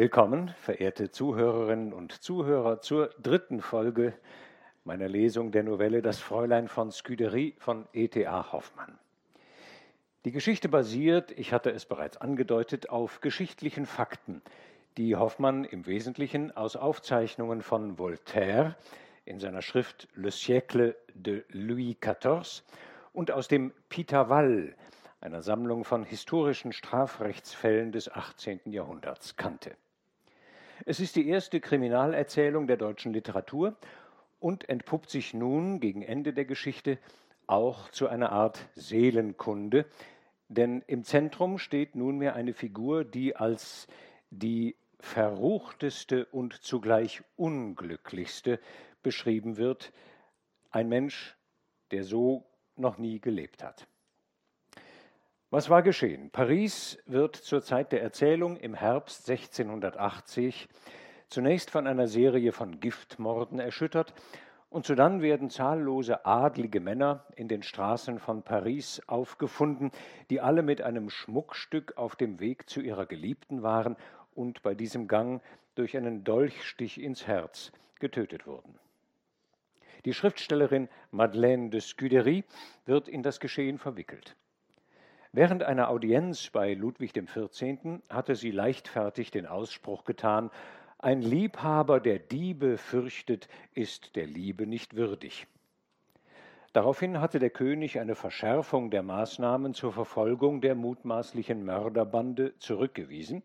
Willkommen, verehrte Zuhörerinnen und Zuhörer, zur dritten Folge meiner Lesung der Novelle Das Fräulein von Scudery von E.T.A. Hoffmann. Die Geschichte basiert, ich hatte es bereits angedeutet, auf geschichtlichen Fakten, die Hoffmann im Wesentlichen aus Aufzeichnungen von Voltaire in seiner Schrift Le siècle de Louis XIV und aus dem Pitaval, einer Sammlung von historischen Strafrechtsfällen des 18. Jahrhunderts, kannte. Es ist die erste Kriminalerzählung der deutschen Literatur und entpuppt sich nun gegen Ende der Geschichte auch zu einer Art Seelenkunde, denn im Zentrum steht nunmehr eine Figur, die als die verruchteste und zugleich unglücklichste beschrieben wird, ein Mensch, der so noch nie gelebt hat. Was war geschehen? Paris wird zur Zeit der Erzählung im Herbst 1680 zunächst von einer Serie von Giftmorden erschüttert und sodann werden zahllose adlige Männer in den Straßen von Paris aufgefunden, die alle mit einem Schmuckstück auf dem Weg zu ihrer Geliebten waren und bei diesem Gang durch einen Dolchstich ins Herz getötet wurden. Die Schriftstellerin Madeleine de Scudery wird in das Geschehen verwickelt. Während einer Audienz bei Ludwig XIV. hatte sie leichtfertig den Ausspruch getan, ein Liebhaber, der Diebe fürchtet, ist der Liebe nicht würdig. Daraufhin hatte der König eine Verschärfung der Maßnahmen zur Verfolgung der mutmaßlichen Mörderbande zurückgewiesen,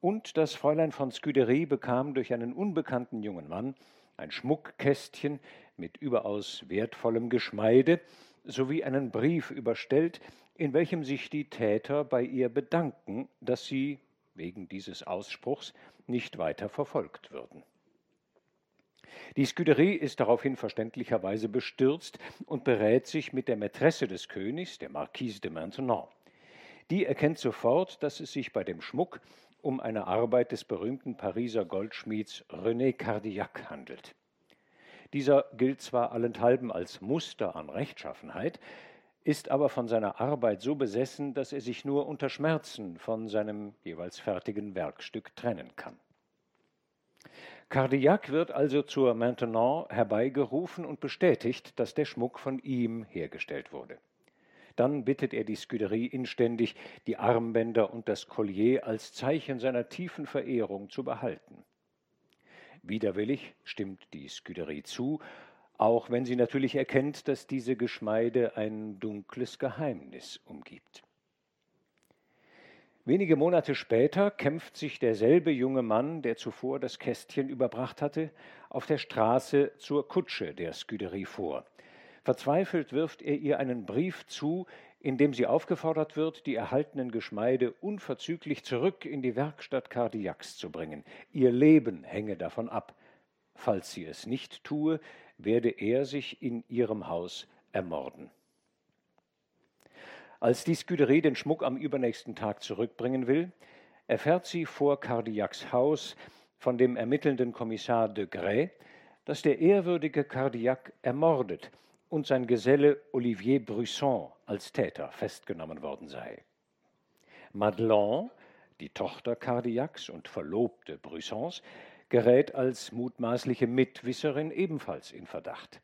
und das Fräulein von Scudery bekam durch einen unbekannten jungen Mann ein Schmuckkästchen mit überaus wertvollem Geschmeide sowie einen Brief überstellt, in welchem sich die Täter bei ihr bedanken, dass sie wegen dieses Ausspruchs nicht weiter verfolgt würden. Die Scuderie ist daraufhin verständlicherweise bestürzt und berät sich mit der Mätresse des Königs, der Marquise de Maintenon. Die erkennt sofort, dass es sich bei dem Schmuck um eine Arbeit des berühmten Pariser Goldschmieds René Cardillac handelt. Dieser gilt zwar allenthalben als Muster an Rechtschaffenheit, ist aber von seiner Arbeit so besessen, dass er sich nur unter Schmerzen von seinem jeweils fertigen Werkstück trennen kann. Cardillac wird also zur Maintenant herbeigerufen und bestätigt, dass der Schmuck von ihm hergestellt wurde. Dann bittet er die Scuderie inständig, die Armbänder und das Collier als Zeichen seiner tiefen Verehrung zu behalten. Widerwillig stimmt die Scuderie zu auch wenn sie natürlich erkennt, dass diese Geschmeide ein dunkles Geheimnis umgibt. Wenige Monate später kämpft sich derselbe junge Mann, der zuvor das Kästchen überbracht hatte, auf der Straße zur Kutsche der Scuderie vor. Verzweifelt wirft er ihr einen Brief zu, in dem sie aufgefordert wird, die erhaltenen Geschmeide unverzüglich zurück in die Werkstatt Cardiacs zu bringen. Ihr Leben hänge davon ab. Falls sie es nicht tue, werde er sich in ihrem Haus ermorden. Als die Scuderie den Schmuck am übernächsten Tag zurückbringen will, erfährt sie vor Cardiacs Haus von dem ermittelnden Kommissar de Grey, dass der ehrwürdige Cardiac ermordet und sein Geselle Olivier Brusson als Täter festgenommen worden sei. Madelon, die Tochter Cardiacs und Verlobte Brussons, gerät als mutmaßliche Mitwisserin ebenfalls in Verdacht.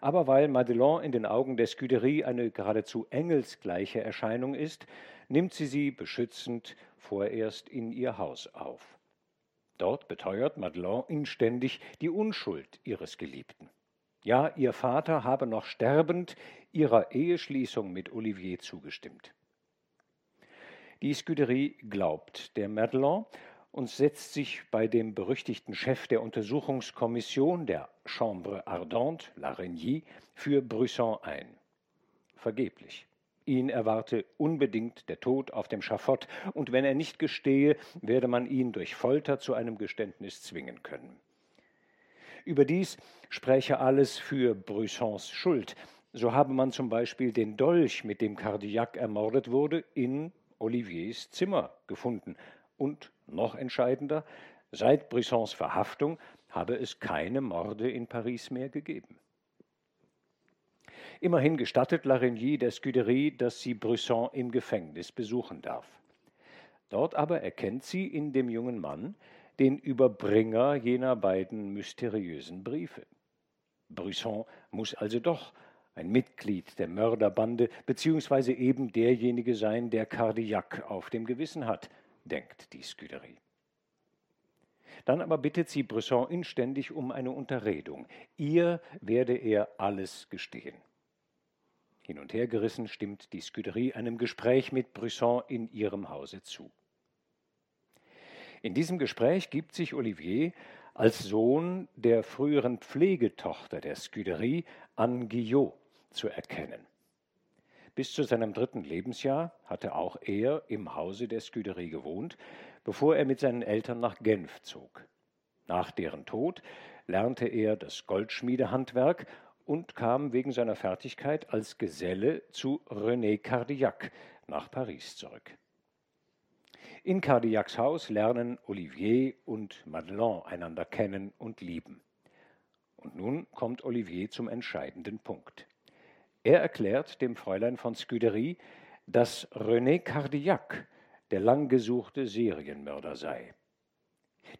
Aber weil Madelon in den Augen der Scuderie eine geradezu engelsgleiche Erscheinung ist, nimmt sie sie beschützend vorerst in ihr Haus auf. Dort beteuert Madelon inständig die Unschuld ihres Geliebten. Ja, ihr Vater habe noch sterbend ihrer Eheschließung mit Olivier zugestimmt. Die Scuderie glaubt der Madelon und setzt sich bei dem berüchtigten Chef der Untersuchungskommission der Chambre Ardente, Larigny, für Brisson ein. Vergeblich. Ihn erwarte unbedingt der Tod auf dem Schafott, und wenn er nicht gestehe, werde man ihn durch Folter zu einem Geständnis zwingen können. Überdies spräche alles für Brüssons Schuld. So habe man zum Beispiel den Dolch, mit dem Cardillac ermordet wurde, in Oliviers Zimmer gefunden und noch entscheidender, seit Brissons Verhaftung habe es keine Morde in Paris mehr gegeben. Immerhin gestattet Larigny der Scuderie, dass sie Brisson im Gefängnis besuchen darf. Dort aber erkennt sie in dem jungen Mann den Überbringer jener beiden mysteriösen Briefe. Brisson muss also doch ein Mitglied der Mörderbande, beziehungsweise eben derjenige sein, der Cardillac auf dem Gewissen hat, denkt die Scuderie. Dann aber bittet sie Brisson inständig um eine Unterredung. Ihr werde er alles gestehen. Hin und her gerissen stimmt die Scuderie einem Gespräch mit Brisson in ihrem Hause zu. In diesem Gespräch gibt sich Olivier als Sohn der früheren Pflegetochter der Scuderie Anne Guillot zu erkennen. Bis zu seinem dritten Lebensjahr hatte auch er im Hause der Scuderie gewohnt, bevor er mit seinen Eltern nach Genf zog. Nach deren Tod lernte er das Goldschmiedehandwerk und kam wegen seiner Fertigkeit als Geselle zu René Cardillac nach Paris zurück. In Cardillacs Haus lernen Olivier und Madelon einander kennen und lieben. Und nun kommt Olivier zum entscheidenden Punkt. Er erklärt dem Fräulein von Scuderie, dass René Cardillac der langgesuchte Serienmörder sei.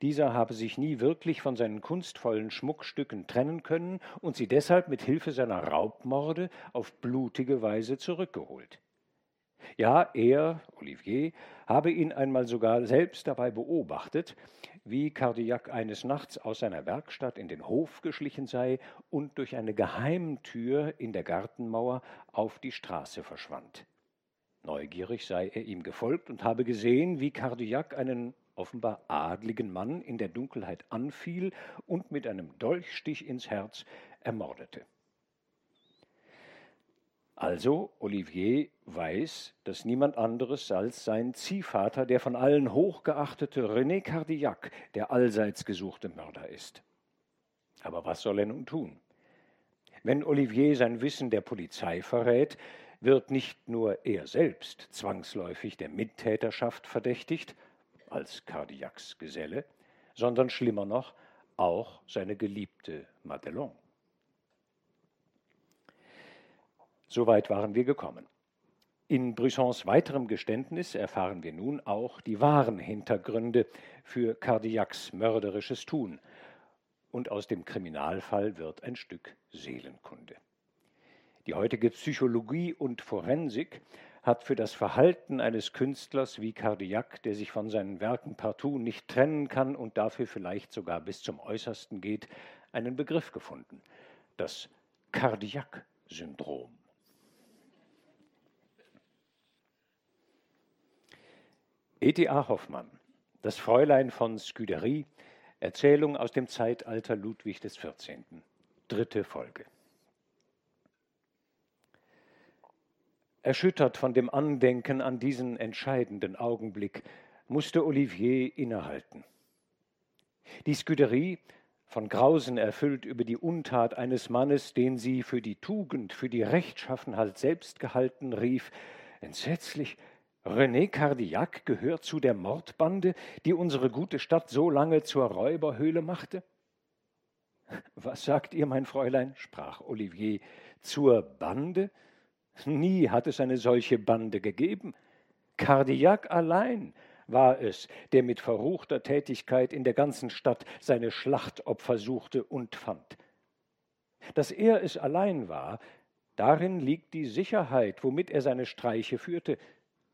Dieser habe sich nie wirklich von seinen kunstvollen Schmuckstücken trennen können und sie deshalb mit Hilfe seiner Raubmorde auf blutige Weise zurückgeholt. Ja, er, Olivier, habe ihn einmal sogar selbst dabei beobachtet, wie Cardillac eines Nachts aus seiner Werkstatt in den Hof geschlichen sei und durch eine Geheimtür in der Gartenmauer auf die Straße verschwand. Neugierig sei er ihm gefolgt und habe gesehen, wie Cardillac einen offenbar adligen Mann in der Dunkelheit anfiel und mit einem Dolchstich ins Herz ermordete. Also Olivier weiß, dass niemand anderes als sein Ziehvater, der von allen hochgeachtete René Cardillac, der allseits gesuchte Mörder ist. Aber was soll er nun tun? Wenn Olivier sein Wissen der Polizei verrät, wird nicht nur er selbst zwangsläufig der Mittäterschaft verdächtigt, als Cardillacs Geselle, sondern schlimmer noch, auch seine geliebte Madelon. Soweit waren wir gekommen. In Brissons weiterem Geständnis erfahren wir nun auch die wahren Hintergründe für Cardillacs mörderisches Tun. Und aus dem Kriminalfall wird ein Stück Seelenkunde. Die heutige Psychologie und Forensik hat für das Verhalten eines Künstlers wie Cardillac, der sich von seinen Werken partout nicht trennen kann und dafür vielleicht sogar bis zum Äußersten geht, einen Begriff gefunden. Das Cardillac-Syndrom. E.T.A. Hoffmann, das Fräulein von Scuderie, Erzählung aus dem Zeitalter Ludwig XIV. Dritte Folge. Erschüttert von dem Andenken an diesen entscheidenden Augenblick, musste Olivier innehalten. Die Scuderie, von Grausen erfüllt über die Untat eines Mannes, den sie für die Tugend, für die Rechtschaffenheit selbst gehalten, rief, entsetzlich, René Cardillac gehört zu der Mordbande, die unsere gute Stadt so lange zur Räuberhöhle machte? Was sagt ihr, mein Fräulein? sprach Olivier. Zur Bande? Nie hat es eine solche Bande gegeben. Cardillac allein war es, der mit verruchter Tätigkeit in der ganzen Stadt seine Schlachtopfer suchte und fand. Dass er es allein war, darin liegt die Sicherheit, womit er seine Streiche führte,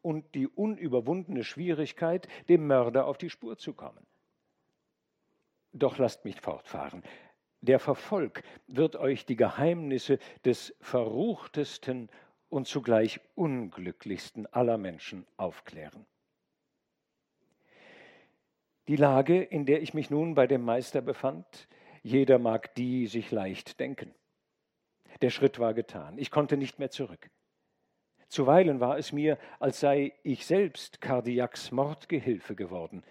und die unüberwundene Schwierigkeit, dem Mörder auf die Spur zu kommen. Doch lasst mich fortfahren. Der Verfolg wird euch die Geheimnisse des verruchtesten und zugleich unglücklichsten aller Menschen aufklären. Die Lage, in der ich mich nun bei dem Meister befand, jeder mag die sich leicht denken. Der Schritt war getan, ich konnte nicht mehr zurück. Zuweilen war es mir, als sei ich selbst Cardillacs Mordgehilfe geworden.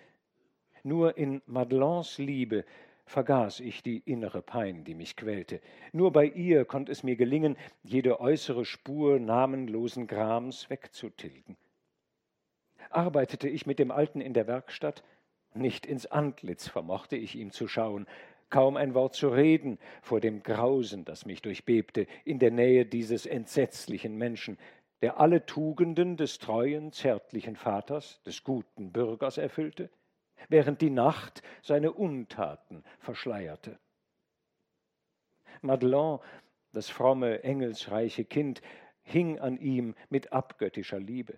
Nur in Madelons Liebe vergaß ich die innere Pein, die mich quälte. Nur bei ihr konnte es mir gelingen, jede äußere Spur namenlosen Grams wegzutilgen. Arbeitete ich mit dem Alten in der Werkstatt, nicht ins Antlitz vermochte ich ihm zu schauen, kaum ein Wort zu reden vor dem Grausen, das mich durchbebte, in der Nähe dieses entsetzlichen Menschen, der alle Tugenden des treuen, zärtlichen Vaters, des guten Bürgers erfüllte, während die Nacht seine Untaten verschleierte. Madelon, das fromme, engelsreiche Kind, hing an ihm mit abgöttischer Liebe.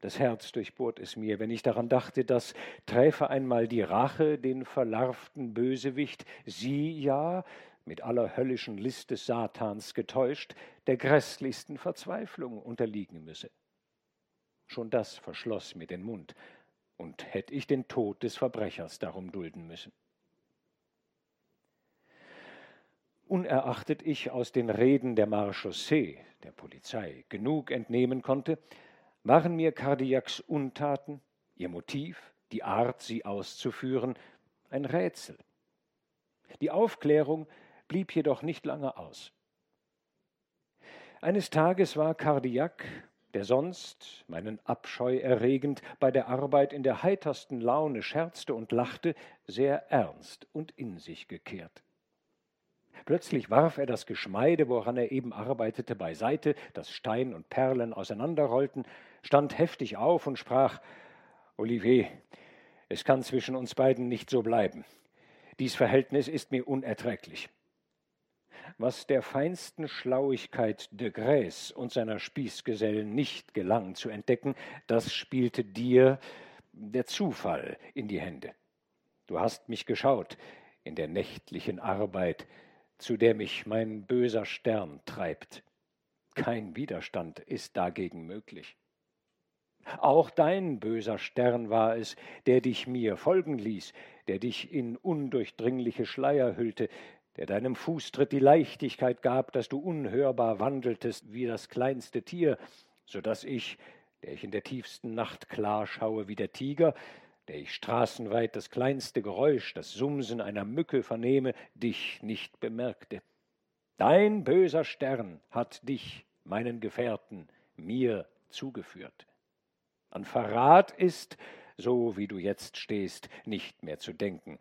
Das Herz durchbohrt es mir, wenn ich daran dachte, dass träfe einmal die Rache den verlarvten Bösewicht, sie ja, mit aller höllischen List des Satans getäuscht, der grässlichsten Verzweiflung unterliegen müsse. Schon das verschloss mir den Mund, und hätte ich den Tod des Verbrechers darum dulden müssen. Unerachtet ich aus den Reden der Marchaussee, der Polizei, genug entnehmen konnte, waren mir Cardiacs Untaten, ihr Motiv, die Art, sie auszuführen, ein Rätsel. Die Aufklärung blieb jedoch nicht lange aus. Eines Tages war Cardiac, der sonst, meinen Abscheu erregend, bei der Arbeit in der heitersten Laune scherzte und lachte, sehr ernst und in sich gekehrt. Plötzlich warf er das Geschmeide, woran er eben arbeitete, beiseite, dass Stein und Perlen auseinanderrollten, stand heftig auf und sprach Olivier, es kann zwischen uns beiden nicht so bleiben. Dies Verhältnis ist mir unerträglich. Was der feinsten Schlauigkeit de Grès und seiner Spießgesellen nicht gelang zu entdecken, das spielte dir der Zufall in die Hände. Du hast mich geschaut in der nächtlichen Arbeit, zu der mich mein böser Stern treibt. Kein Widerstand ist dagegen möglich. Auch dein böser Stern war es, der dich mir folgen ließ, der dich in undurchdringliche Schleier hüllte, der deinem Fußtritt die Leichtigkeit gab, dass du unhörbar wandeltest wie das kleinste Tier, so dass ich, der ich in der tiefsten Nacht klar schaue wie der Tiger, der ich straßenweit das kleinste Geräusch, das Sumsen einer Mücke vernehme, dich nicht bemerkte. Dein böser Stern hat dich, meinen Gefährten, mir zugeführt. An Verrat ist, so wie du jetzt stehst, nicht mehr zu denken.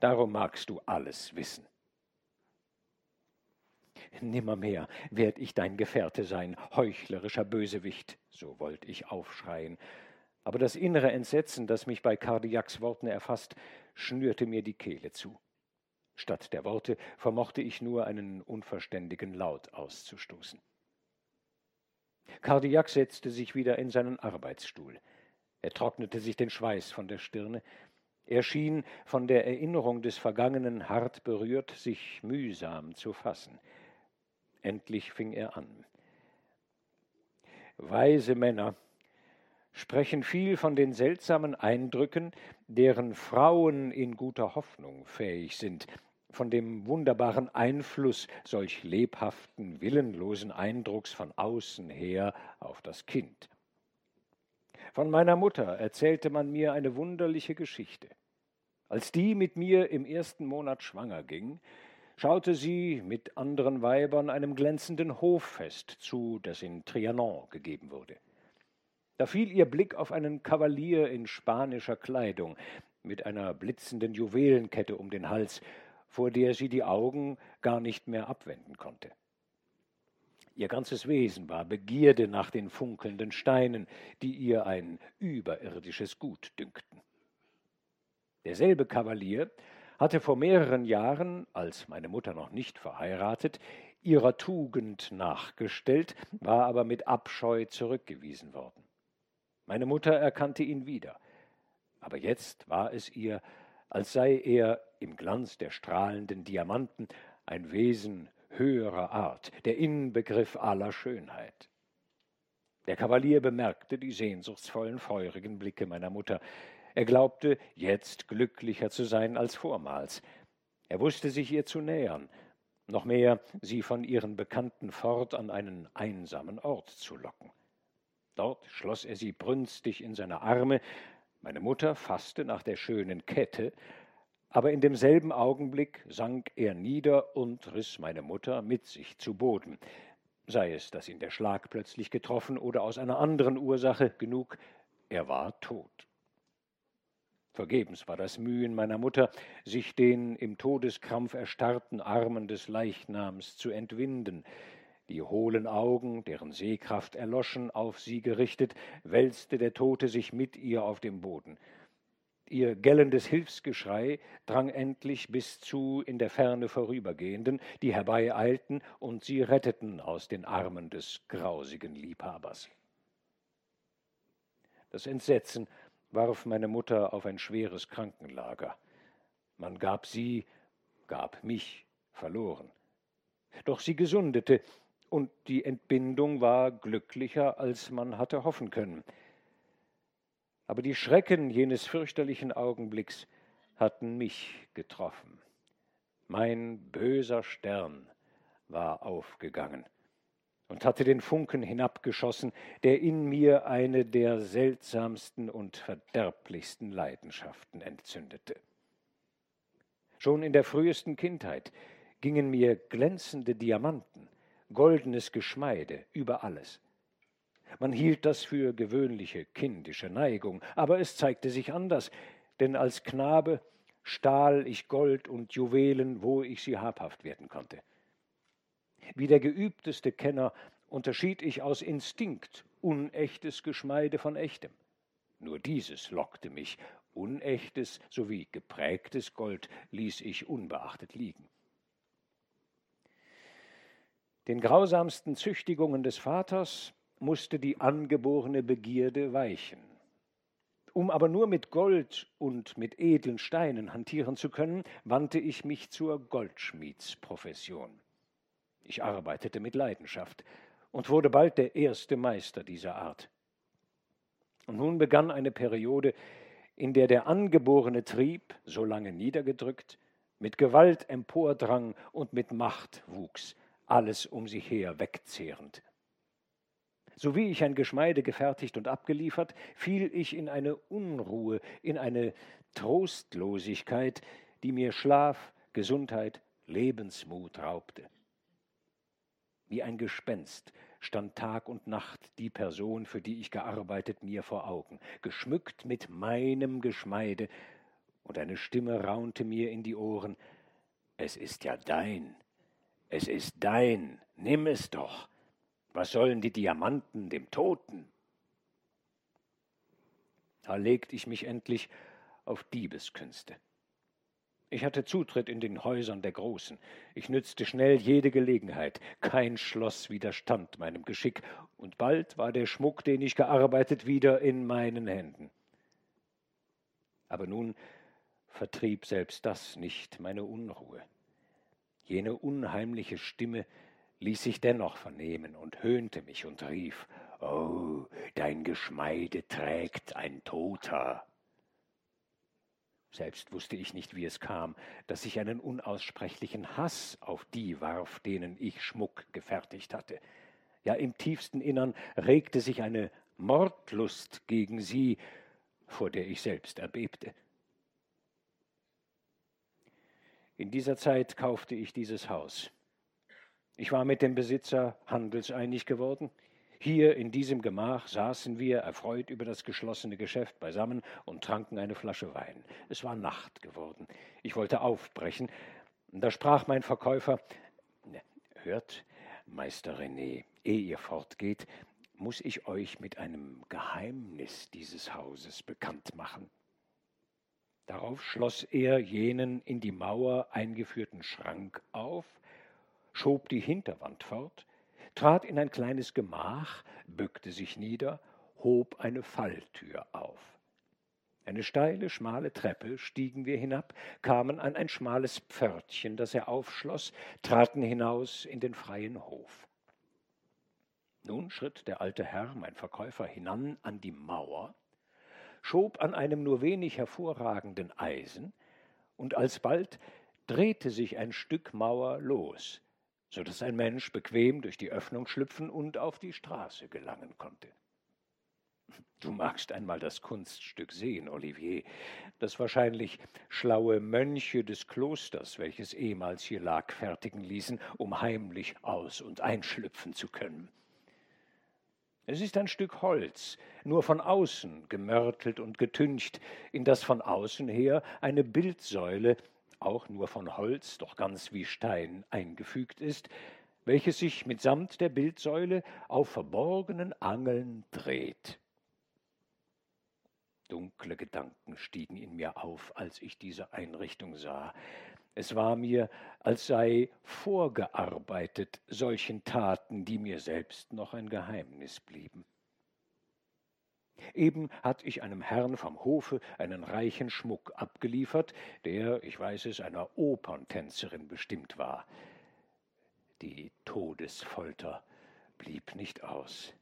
Darum magst du alles wissen. Nimmermehr werd ich dein Gefährte sein, heuchlerischer Bösewicht, so wollt ich aufschreien, aber das innere Entsetzen, das mich bei Cardiacs Worten erfasst, schnürte mir die Kehle zu. Statt der Worte vermochte ich nur einen unverständigen Laut auszustoßen. Cardiac setzte sich wieder in seinen Arbeitsstuhl. Er trocknete sich den Schweiß von der Stirne. Er schien, von der Erinnerung des Vergangenen hart berührt, sich mühsam zu fassen. Endlich fing er an. Weise Männer sprechen viel von den seltsamen Eindrücken, deren Frauen in guter Hoffnung fähig sind, von dem wunderbaren Einfluss solch lebhaften, willenlosen Eindrucks von außen her auf das Kind. Von meiner Mutter erzählte man mir eine wunderliche Geschichte. Als die mit mir im ersten Monat schwanger ging, schaute sie mit anderen Weibern einem glänzenden Hoffest zu, das in Trianon gegeben wurde. Da fiel ihr Blick auf einen Kavalier in spanischer Kleidung, mit einer blitzenden Juwelenkette um den Hals, vor der sie die Augen gar nicht mehr abwenden konnte. Ihr ganzes Wesen war Begierde nach den funkelnden Steinen, die ihr ein überirdisches Gut dünkten. Derselbe Kavalier hatte vor mehreren Jahren, als meine Mutter noch nicht verheiratet, ihrer Tugend nachgestellt, war aber mit Abscheu zurückgewiesen worden. Meine Mutter erkannte ihn wieder, aber jetzt war es ihr, als sei er im Glanz der strahlenden Diamanten ein Wesen höherer Art, der Inbegriff aller Schönheit. Der Kavalier bemerkte die sehnsuchtsvollen, feurigen Blicke meiner Mutter. Er glaubte, jetzt glücklicher zu sein als vormals. Er wusste sich ihr zu nähern, noch mehr sie von ihren Bekannten fort an einen einsamen Ort zu locken. Dort schloss er sie brünstig in seine Arme, meine Mutter fasste nach der schönen Kette, aber in demselben Augenblick sank er nieder und riß meine Mutter mit sich zu Boden, sei es, dass ihn der Schlag plötzlich getroffen oder aus einer anderen Ursache genug, er war tot. Vergebens war das Mühen meiner Mutter, sich den im Todeskrampf erstarrten Armen des Leichnams zu entwinden. die hohlen Augen, deren Sehkraft erloschen, auf sie gerichtet, wälzte der Tote sich mit ihr auf dem Boden. Ihr gellendes Hilfsgeschrei drang endlich bis zu in der Ferne Vorübergehenden, die herbeieilten und sie retteten aus den Armen des grausigen Liebhabers. Das Entsetzen warf meine Mutter auf ein schweres Krankenlager. Man gab sie, gab mich verloren. Doch sie gesundete, und die Entbindung war glücklicher, als man hatte hoffen können. Aber die Schrecken jenes fürchterlichen Augenblicks hatten mich getroffen. Mein böser Stern war aufgegangen und hatte den Funken hinabgeschossen, der in mir eine der seltsamsten und verderblichsten Leidenschaften entzündete. Schon in der frühesten Kindheit gingen mir glänzende Diamanten, goldenes Geschmeide über alles. Man hielt das für gewöhnliche kindische Neigung, aber es zeigte sich anders, denn als Knabe stahl ich Gold und Juwelen, wo ich sie habhaft werden konnte. Wie der geübteste Kenner unterschied ich aus Instinkt unechtes Geschmeide von echtem. Nur dieses lockte mich, unechtes sowie geprägtes Gold ließ ich unbeachtet liegen. Den grausamsten Züchtigungen des Vaters musste die angeborene Begierde weichen. Um aber nur mit Gold und mit edlen Steinen hantieren zu können, wandte ich mich zur Goldschmiedsprofession. Ich arbeitete mit Leidenschaft und wurde bald der erste Meister dieser Art. Und nun begann eine Periode, in der der angeborene Trieb, so lange niedergedrückt, mit Gewalt empordrang und mit Macht wuchs, alles um sich her wegzehrend. So wie ich ein Geschmeide gefertigt und abgeliefert, fiel ich in eine Unruhe, in eine Trostlosigkeit, die mir Schlaf, Gesundheit, Lebensmut raubte. Wie ein Gespenst stand Tag und Nacht die Person, für die ich gearbeitet, mir vor Augen, geschmückt mit meinem Geschmeide, und eine Stimme raunte mir in die Ohren Es ist ja dein, es ist dein, nimm es doch. Was sollen die Diamanten dem Toten? Da legte ich mich endlich auf Diebeskünste. Ich hatte Zutritt in den Häusern der Großen. Ich nützte schnell jede Gelegenheit. Kein Schloss widerstand meinem Geschick, und bald war der Schmuck, den ich gearbeitet, wieder in meinen Händen. Aber nun vertrieb selbst das nicht meine Unruhe. Jene unheimliche Stimme ließ sich dennoch vernehmen und höhnte mich und rief Oh, dein Geschmeide trägt ein Toter. Selbst wusste ich nicht, wie es kam, dass ich einen unaussprechlichen Hass auf die warf, denen ich Schmuck gefertigt hatte. Ja, im tiefsten Innern regte sich eine Mordlust gegen sie, vor der ich selbst erbebte. In dieser Zeit kaufte ich dieses Haus. Ich war mit dem Besitzer handelseinig geworden. Hier in diesem Gemach saßen wir erfreut über das geschlossene Geschäft beisammen und tranken eine Flasche Wein. Es war Nacht geworden. Ich wollte aufbrechen. Da sprach mein Verkäufer Hört, Meister René, ehe ihr fortgeht, muss ich euch mit einem Geheimnis dieses Hauses bekannt machen. Darauf schloss er jenen in die Mauer eingeführten Schrank auf, schob die Hinterwand fort, trat in ein kleines Gemach, bückte sich nieder, hob eine Falltür auf. Eine steile, schmale Treppe stiegen wir hinab, kamen an ein schmales Pförtchen, das er aufschloss, traten hinaus in den freien Hof. Nun schritt der alte Herr, mein Verkäufer, hinan an die Mauer, schob an einem nur wenig hervorragenden Eisen, und alsbald drehte sich ein Stück Mauer los, so dass ein Mensch bequem durch die Öffnung schlüpfen und auf die Straße gelangen konnte. Du magst einmal das Kunststück sehen, Olivier, das wahrscheinlich schlaue Mönche des Klosters, welches ehemals hier lag, fertigen ließen, um heimlich aus- und einschlüpfen zu können. Es ist ein Stück Holz, nur von außen gemörtelt und getüncht, in das von außen her eine Bildsäule, auch nur von Holz, doch ganz wie Stein, eingefügt ist, welches sich mitsamt der Bildsäule auf verborgenen Angeln dreht. Dunkle Gedanken stiegen in mir auf, als ich diese Einrichtung sah. Es war mir, als sei vorgearbeitet solchen Taten, die mir selbst noch ein Geheimnis blieben. Eben hatte ich einem Herrn vom Hofe einen reichen Schmuck abgeliefert, der, ich weiß es, einer Operntänzerin bestimmt war. Die Todesfolter blieb nicht aus.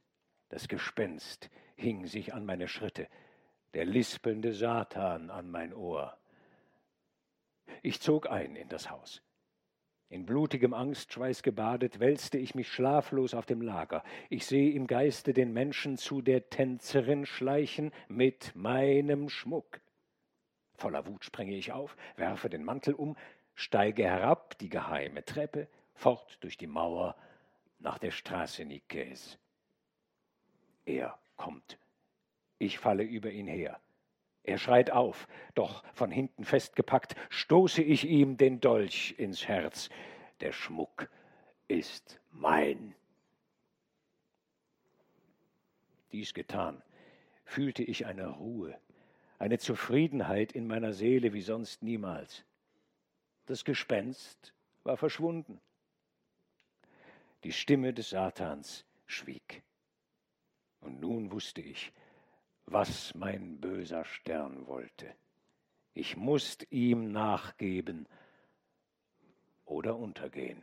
Das Gespenst hing sich an meine Schritte, der lispelnde Satan an mein Ohr. Ich zog ein in das Haus. In blutigem Angstschweiß gebadet, wälzte ich mich schlaflos auf dem Lager. Ich sehe im Geiste den Menschen zu der Tänzerin schleichen mit meinem Schmuck. Voller Wut springe ich auf, werfe den Mantel um, steige herab die geheime Treppe, fort durch die Mauer nach der Straße Nikes. Er kommt. Ich falle über ihn her. Er schreit auf, doch von hinten festgepackt stoße ich ihm den Dolch ins Herz. Der Schmuck ist mein. Dies getan, fühlte ich eine Ruhe, eine Zufriedenheit in meiner Seele wie sonst niemals. Das Gespenst war verschwunden. Die Stimme des Satans schwieg. Und nun wusste ich, was mein böser Stern wollte. Ich musst ihm nachgeben oder untergehen.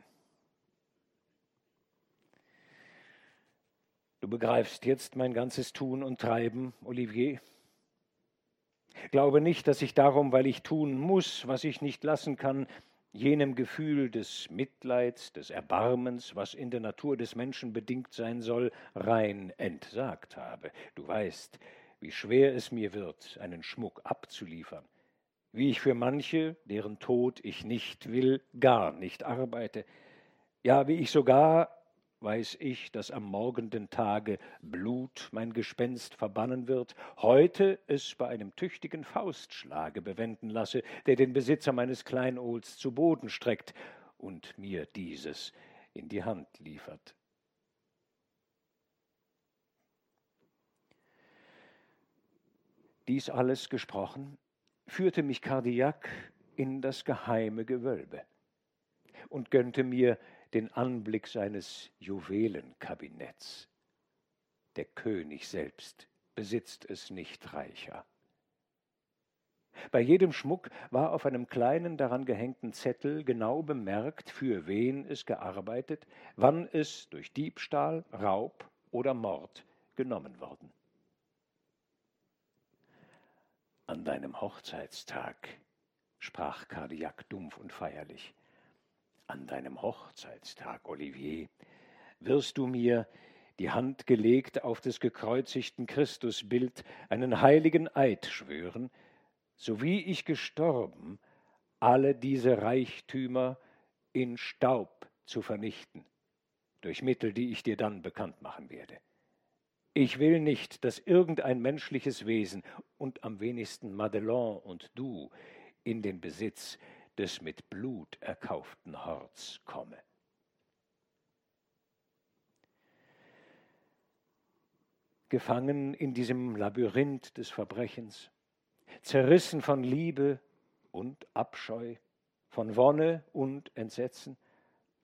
Du begreifst jetzt mein ganzes Tun und Treiben, Olivier. Glaube nicht, dass ich darum, weil ich tun muss, was ich nicht lassen kann, jenem Gefühl des Mitleids, des Erbarmens, was in der Natur des Menschen bedingt sein soll, rein entsagt habe. Du weißt, wie schwer es mir wird, einen Schmuck abzuliefern, wie ich für manche, deren Tod ich nicht will, gar nicht arbeite, ja, wie ich sogar, weiß ich, dass am morgenden Tage Blut mein Gespenst verbannen wird, heute es bei einem tüchtigen Faustschlage bewenden lasse, der den Besitzer meines Kleinohls zu Boden streckt und mir dieses in die Hand liefert. Dies alles gesprochen, führte mich Kardiak in das geheime Gewölbe und gönnte mir den Anblick seines Juwelenkabinetts. Der König selbst besitzt es nicht reicher. Bei jedem Schmuck war auf einem kleinen daran gehängten Zettel genau bemerkt, für wen es gearbeitet, wann es durch Diebstahl, Raub oder Mord genommen worden. An deinem Hochzeitstag, sprach Kardiak dumpf und feierlich, an deinem Hochzeitstag, Olivier, wirst du mir, die Hand gelegt auf des gekreuzigten Christusbild, einen heiligen Eid schwören, so wie ich gestorben, alle diese Reichtümer in Staub zu vernichten, durch Mittel, die ich dir dann bekannt machen werde. Ich will nicht, dass irgendein menschliches Wesen und am wenigsten Madelon und du in den Besitz des mit Blut erkauften Horts komme. Gefangen in diesem Labyrinth des Verbrechens, zerrissen von Liebe und Abscheu, von Wonne und Entsetzen,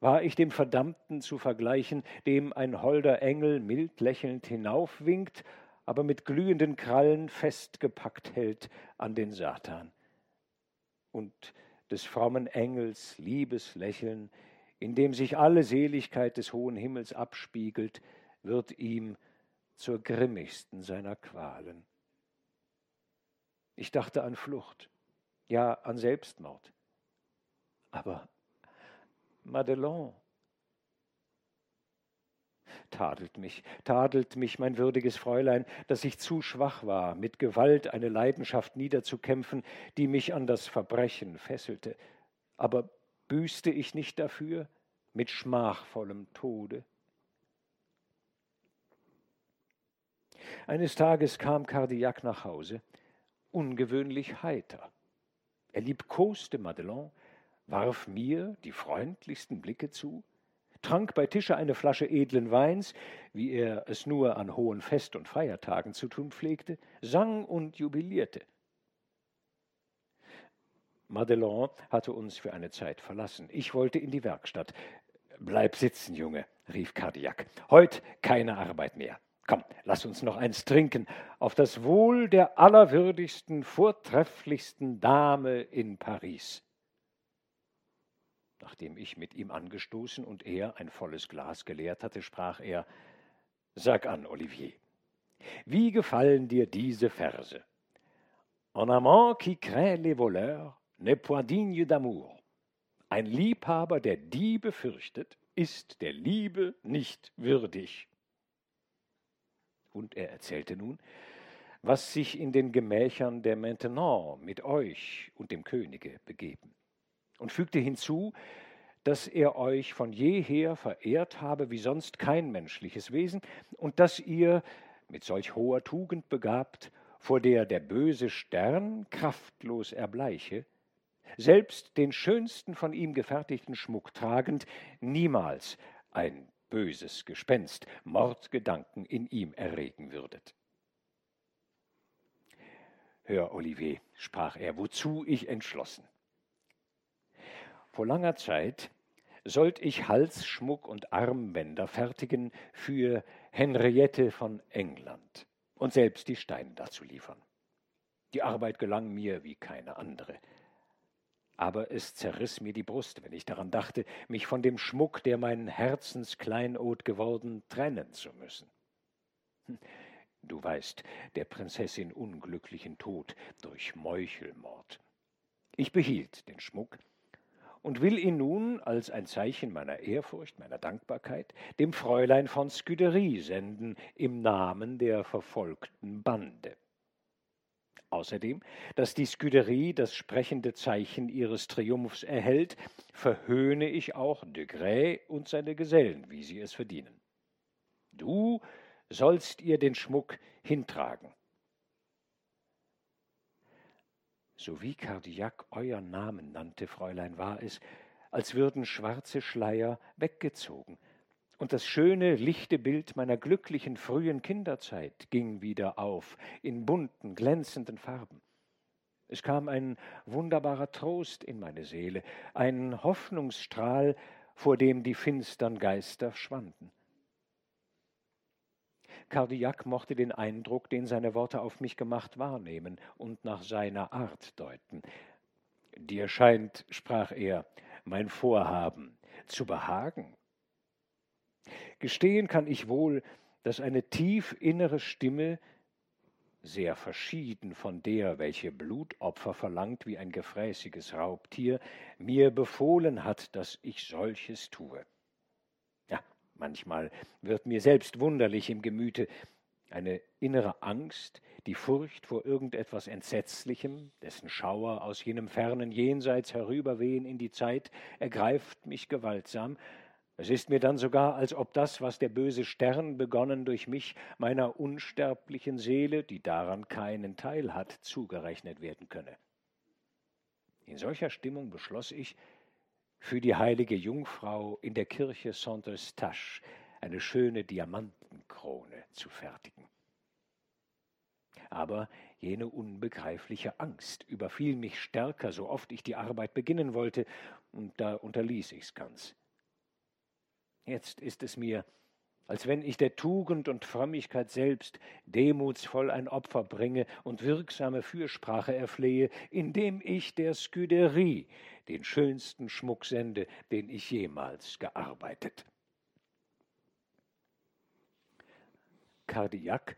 war ich dem Verdammten zu vergleichen, dem ein holder Engel mild lächelnd hinaufwinkt, aber mit glühenden Krallen festgepackt hält an den Satan. Und des frommen Engels Liebeslächeln, in dem sich alle Seligkeit des hohen Himmels abspiegelt, wird ihm zur grimmigsten seiner Qualen. Ich dachte an Flucht, ja an Selbstmord. Aber Madelon. Tadelt mich, tadelt mich, mein würdiges Fräulein, dass ich zu schwach war, mit Gewalt eine Leidenschaft niederzukämpfen, die mich an das Verbrechen fesselte. Aber büßte ich nicht dafür mit schmachvollem Tode? Eines Tages kam Cardillac nach Hause, ungewöhnlich heiter. Er liebkoste Madelon, warf mir die freundlichsten Blicke zu, trank bei Tische eine Flasche edlen Weins, wie er es nur an hohen Fest- und Feiertagen zu tun pflegte, sang und jubilierte. Madelon hatte uns für eine Zeit verlassen. Ich wollte in die Werkstatt. Bleib sitzen, Junge, rief Cardiac. Heut keine Arbeit mehr. Komm, lass uns noch eins trinken, auf das Wohl der allerwürdigsten, vortrefflichsten Dame in Paris. Nachdem ich mit ihm angestoßen und er ein volles Glas geleert hatte, sprach er Sag an, Olivier, wie gefallen dir diese Verse? En amant qui craint les voleurs n'est point digne d'amour. Ein Liebhaber, der Diebe fürchtet, ist der Liebe nicht würdig. Und er erzählte nun, was sich in den Gemächern der Maintenant mit euch und dem Könige begeben, und fügte hinzu, dass er euch von jeher verehrt habe wie sonst kein menschliches Wesen, und dass ihr, mit solch hoher Tugend begabt, vor der der böse Stern kraftlos erbleiche, selbst den schönsten von ihm gefertigten Schmuck tragend, niemals ein böses Gespenst, Mordgedanken in ihm erregen würdet. Hör, Olivier, sprach er, wozu ich entschlossen. Vor langer Zeit sollt ich Halsschmuck und Armbänder fertigen für Henriette von England und selbst die Steine dazu liefern. Die Arbeit gelang mir wie keine andere aber es zerriß mir die Brust, wenn ich daran dachte, mich von dem Schmuck, der mein Herzenskleinod geworden, trennen zu müssen. Hm, du weißt, der Prinzessin unglücklichen Tod durch Meuchelmord. Ich behielt den Schmuck und will ihn nun als ein Zeichen meiner Ehrfurcht, meiner Dankbarkeit, dem Fräulein von Scuderie senden im Namen der verfolgten Bande. Außerdem, dass die Scuderie das sprechende Zeichen ihres Triumphs erhält, verhöhne ich auch de Grey und seine Gesellen, wie sie es verdienen. Du sollst ihr den Schmuck hintragen. So wie Cardiac euer Namen nannte, Fräulein, war es, als würden schwarze Schleier weggezogen, und das schöne, lichte Bild meiner glücklichen frühen Kinderzeit ging wieder auf in bunten, glänzenden Farben. Es kam ein wunderbarer Trost in meine Seele, ein Hoffnungsstrahl, vor dem die finstern Geister schwanden. Cardiac mochte den Eindruck, den seine Worte auf mich gemacht, wahrnehmen und nach seiner Art deuten. Dir scheint, sprach er, mein Vorhaben zu behagen. Gestehen kann ich wohl, dass eine tief innere Stimme, sehr verschieden von der, welche Blutopfer verlangt wie ein gefräßiges Raubtier, mir befohlen hat, dass ich solches tue. Manchmal wird mir selbst wunderlich im Gemüte eine innere Angst, die Furcht vor irgendetwas Entsetzlichem, dessen Schauer aus jenem fernen Jenseits herüberwehen in die Zeit, ergreift mich gewaltsam, es ist mir dann sogar, als ob das, was der böse Stern begonnen durch mich, meiner unsterblichen Seele, die daran keinen Teil hat, zugerechnet werden könne. In solcher Stimmung beschloss ich, für die heilige Jungfrau in der Kirche Saint-Eustache eine schöne Diamantenkrone zu fertigen. Aber jene unbegreifliche Angst überfiel mich stärker, so oft ich die Arbeit beginnen wollte, und da unterließ ich's ganz. Jetzt ist es mir, als wenn ich der Tugend und Frömmigkeit selbst demutsvoll ein Opfer bringe und wirksame Fürsprache erflehe, indem ich der Scuderie den schönsten Schmuck sende, den ich jemals gearbeitet. Cardiac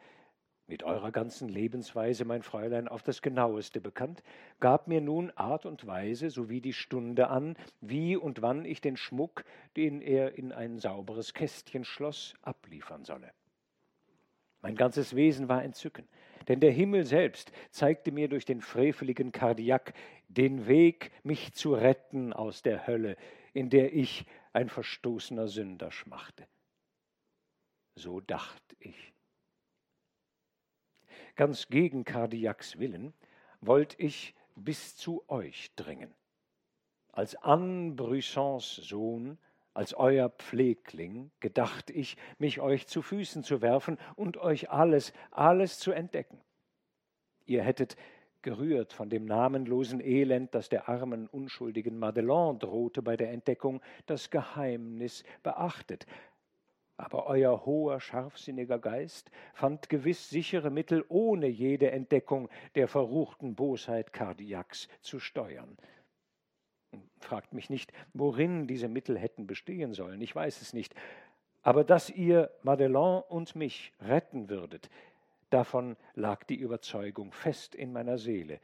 mit eurer ganzen Lebensweise, mein Fräulein, auf das genaueste bekannt, gab mir nun Art und Weise sowie die Stunde an, wie und wann ich den Schmuck, den er in ein sauberes Kästchen schloss, abliefern solle. Mein ganzes Wesen war entzücken, denn der Himmel selbst zeigte mir durch den freveligen Kardiak den Weg, mich zu retten aus der Hölle, in der ich, ein verstoßener Sünder, schmachte. So dacht ich ganz gegen Kardiaks Willen, wollt ich bis zu euch dringen. Als Anne Brüssons Sohn als euer Pflegling gedacht ich, mich euch zu Füßen zu werfen und euch alles, alles zu entdecken. Ihr hättet gerührt von dem namenlosen Elend, das der armen, unschuldigen Madelon drohte bei der Entdeckung, das Geheimnis beachtet. Aber euer hoher, scharfsinniger Geist fand gewiss sichere Mittel, ohne jede Entdeckung der verruchten Bosheit Kardiaks zu steuern. Fragt mich nicht, worin diese Mittel hätten bestehen sollen, ich weiß es nicht. Aber dass ihr Madelon und mich retten würdet, davon lag die Überzeugung fest in meiner Seele,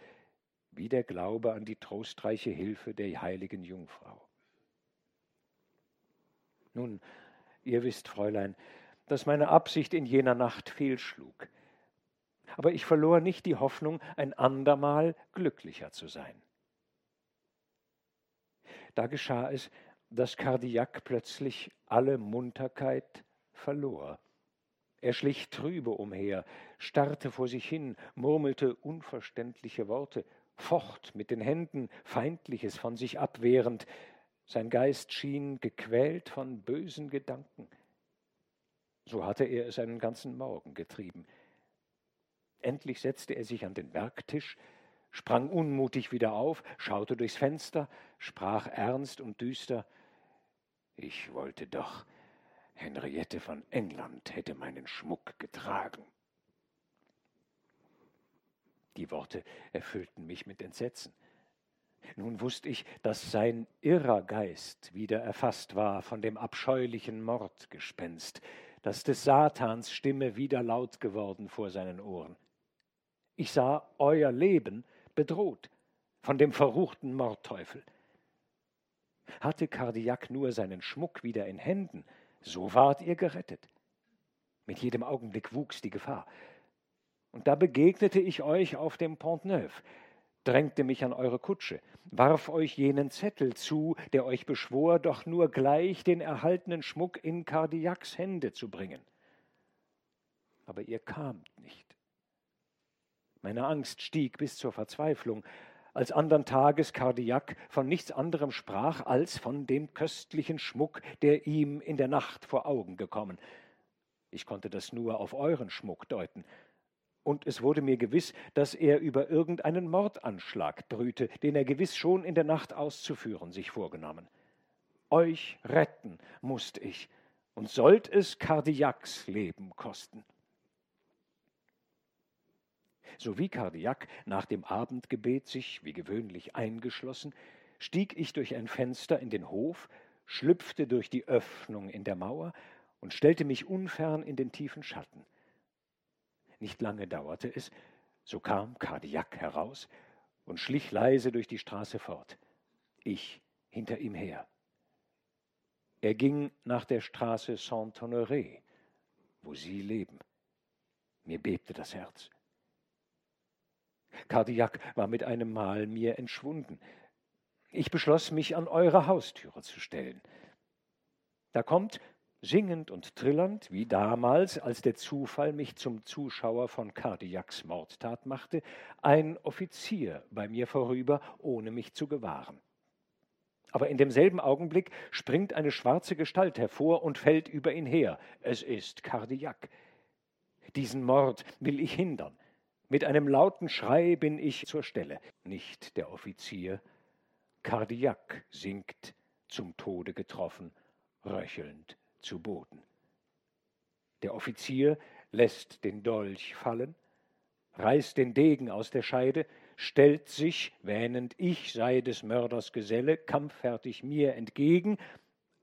wie der Glaube an die trostreiche Hilfe der heiligen Jungfrau. Nun, ihr wisst, Fräulein, dass meine Absicht in jener Nacht fehlschlug. Aber ich verlor nicht die Hoffnung, ein andermal glücklicher zu sein. Da geschah es, dass Kardiak plötzlich alle Munterkeit verlor. Er schlich trübe umher, starrte vor sich hin, murmelte unverständliche Worte, focht mit den Händen, Feindliches von sich abwehrend. Sein Geist schien gequält von bösen Gedanken. So hatte er es einen ganzen Morgen getrieben. Endlich setzte er sich an den Werktisch, sprang unmutig wieder auf, schaute durchs Fenster, sprach ernst und düster Ich wollte doch, Henriette von England hätte meinen Schmuck getragen. Die Worte erfüllten mich mit Entsetzen. Nun wusste ich, dass sein irrer Geist wieder erfasst war von dem abscheulichen Mordgespenst, dass des Satans Stimme wieder laut geworden vor seinen Ohren. Ich sah euer Leben bedroht von dem verruchten Mordteufel. Hatte Kardiak nur seinen Schmuck wieder in Händen, so ward ihr gerettet. Mit jedem Augenblick wuchs die Gefahr. Und da begegnete ich euch auf dem Pont Neuf, drängte mich an eure Kutsche, warf euch jenen Zettel zu, der euch beschwor, doch nur gleich den erhaltenen Schmuck in Kardiaks Hände zu bringen. Aber ihr kamt nicht. Meine Angst stieg bis zur Verzweiflung, als andern Tages Kardiak von nichts anderem sprach als von dem köstlichen Schmuck, der ihm in der Nacht vor Augen gekommen. Ich konnte das nur auf euren Schmuck deuten. Und es wurde mir gewiss, dass er über irgendeinen Mordanschlag brüte, den er gewiss schon in der Nacht auszuführen sich vorgenommen. Euch retten musste ich, und sollt es Kardiaks Leben kosten. Sowie Kardiak nach dem Abendgebet sich wie gewöhnlich eingeschlossen, stieg ich durch ein Fenster in den Hof, schlüpfte durch die Öffnung in der Mauer und stellte mich unfern in den tiefen Schatten. Nicht lange dauerte es, so kam Kardiak heraus und schlich leise durch die Straße fort, ich hinter ihm her. Er ging nach der Straße Saint-Honoré, wo Sie leben. Mir bebte das Herz. Kardiak war mit einem Mal mir entschwunden. Ich beschloss, mich an eure Haustüre zu stellen. Da kommt, singend und trillernd, wie damals, als der Zufall mich zum Zuschauer von Kardiaks Mordtat machte, ein Offizier bei mir vorüber, ohne mich zu gewahren. Aber in demselben Augenblick springt eine schwarze Gestalt hervor und fällt über ihn her. Es ist Kardiak. Diesen Mord will ich hindern. Mit einem lauten Schrei bin ich zur Stelle. Nicht der Offizier. Kardiak sinkt, zum Tode getroffen, röchelnd zu Boden. Der Offizier lässt den Dolch fallen, reißt den Degen aus der Scheide, stellt sich, wähnend ich sei des Mörders Geselle, kampffertig mir entgegen,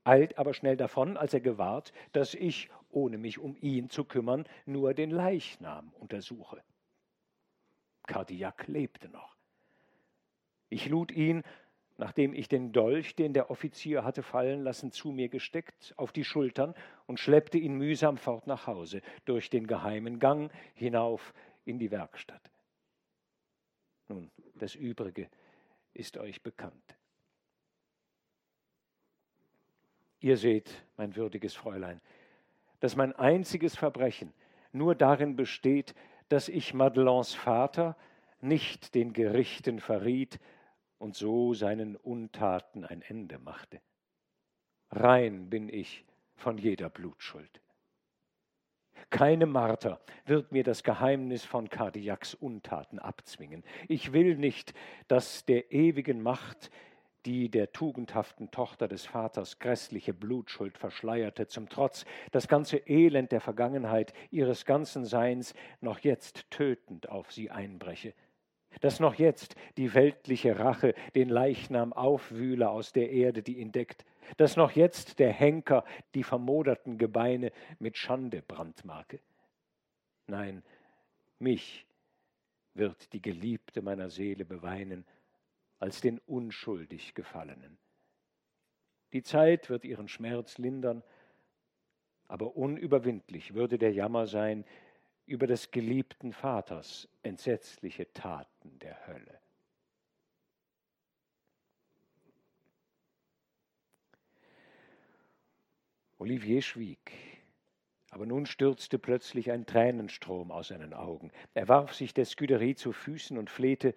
eilt aber schnell davon, als er gewahrt, dass ich, ohne mich um ihn zu kümmern, nur den Leichnam untersuche. Kardiak lebte noch. Ich lud ihn, nachdem ich den Dolch, den der Offizier hatte fallen lassen, zu mir gesteckt, auf die Schultern und schleppte ihn mühsam fort nach Hause, durch den geheimen Gang hinauf in die Werkstatt. Nun, das Übrige ist euch bekannt. Ihr seht, mein würdiges Fräulein, dass mein einziges Verbrechen nur darin besteht, dass ich Madelons Vater nicht den Gerichten verriet und so seinen Untaten ein Ende machte. rein bin ich von jeder Blutschuld. Keine Marter wird mir das Geheimnis von Kardiaks Untaten abzwingen. Ich will nicht, dass der ewigen Macht die der tugendhaften Tochter des Vaters grässliche Blutschuld verschleierte, zum Trotz das ganze Elend der Vergangenheit, ihres ganzen Seins noch jetzt tötend auf sie einbreche dass noch jetzt die weltliche Rache den Leichnam aufwühle aus der Erde, die ihn deckt, dass noch jetzt der Henker die vermoderten Gebeine mit Schande brandmarke. Nein, mich wird die Geliebte meiner Seele beweinen als den unschuldig Gefallenen. Die Zeit wird ihren Schmerz lindern, aber unüberwindlich würde der Jammer sein, über des geliebten Vaters entsetzliche Taten der Hölle. Olivier schwieg, aber nun stürzte plötzlich ein Tränenstrom aus seinen Augen. Er warf sich der Scuderie zu Füßen und flehte,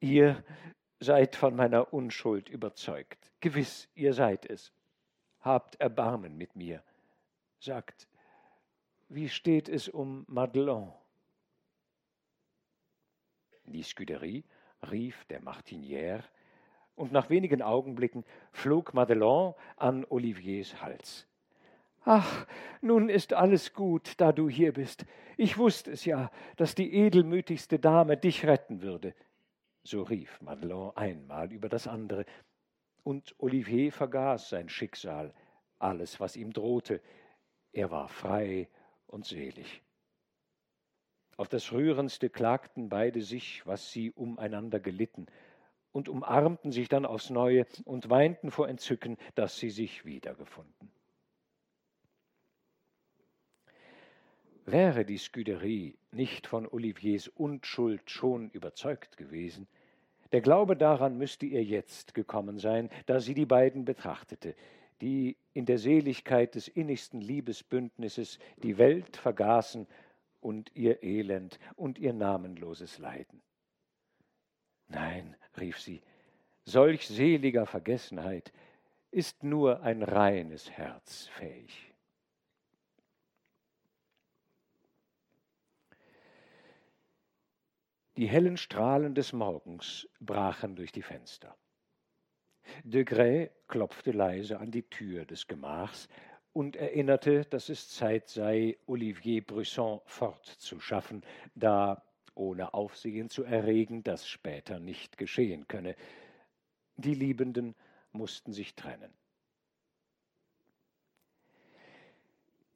ihr seid von meiner Unschuld überzeugt. Gewiss, ihr seid es. Habt Erbarmen mit mir. Sagt, wie steht es um Madelon? Die Scuderie rief der Martinière, und nach wenigen Augenblicken flog Madelon an Oliviers Hals. Ach, nun ist alles gut, da du hier bist. Ich wusste es ja, dass die edelmütigste Dame dich retten würde. So rief Madelon einmal über das andere, und Olivier vergaß sein Schicksal, alles, was ihm drohte. Er war frei und selig. Auf das Rührendste klagten beide sich, was sie umeinander gelitten, und umarmten sich dann aufs neue und weinten vor Entzücken, dass sie sich wiedergefunden. Wäre die Scuderie nicht von Oliviers Unschuld schon überzeugt gewesen, der Glaube daran müsste ihr jetzt gekommen sein, da sie die beiden betrachtete, die in der Seligkeit des innigsten Liebesbündnisses die Welt vergaßen und ihr Elend und ihr namenloses Leiden. Nein, rief sie, solch seliger Vergessenheit ist nur ein reines Herz fähig. Die hellen Strahlen des Morgens brachen durch die Fenster. De Grey klopfte leise an die Tür des Gemachs und erinnerte, dass es Zeit sei, Olivier Brisson fortzuschaffen, da, ohne Aufsehen zu erregen, das später nicht geschehen könne. Die Liebenden mussten sich trennen.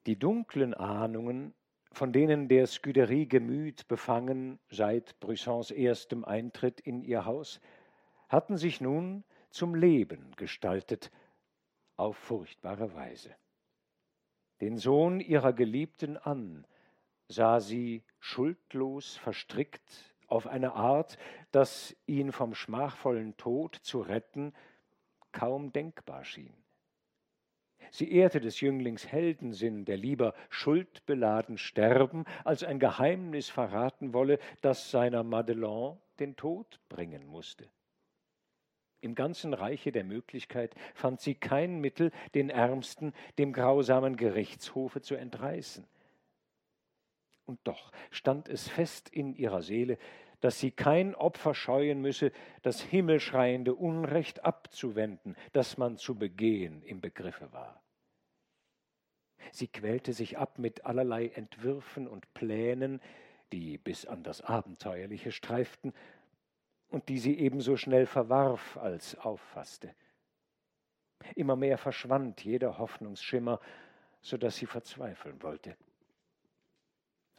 Die dunklen Ahnungen, von denen der Scuderie Gemüt befangen seit Brissons erstem Eintritt in ihr Haus, hatten sich nun zum Leben gestaltet, auf furchtbare Weise. Den Sohn ihrer Geliebten an sah sie schuldlos verstrickt auf eine Art, dass ihn vom schmachvollen Tod zu retten kaum denkbar schien. Sie ehrte des Jünglings Heldensinn, der lieber schuldbeladen sterben, als ein Geheimnis verraten wolle, das seiner Madelon den Tod bringen musste. Im ganzen Reiche der Möglichkeit fand sie kein Mittel, den Ärmsten dem grausamen Gerichtshofe zu entreißen. Und doch stand es fest in ihrer Seele, dass sie kein Opfer scheuen müsse, das himmelschreiende Unrecht abzuwenden, das man zu begehen im Begriffe war. Sie quälte sich ab mit allerlei Entwürfen und Plänen, die bis an das Abenteuerliche streiften, und die sie ebenso schnell verwarf als auffasste. Immer mehr verschwand jeder Hoffnungsschimmer, so dass sie verzweifeln wollte.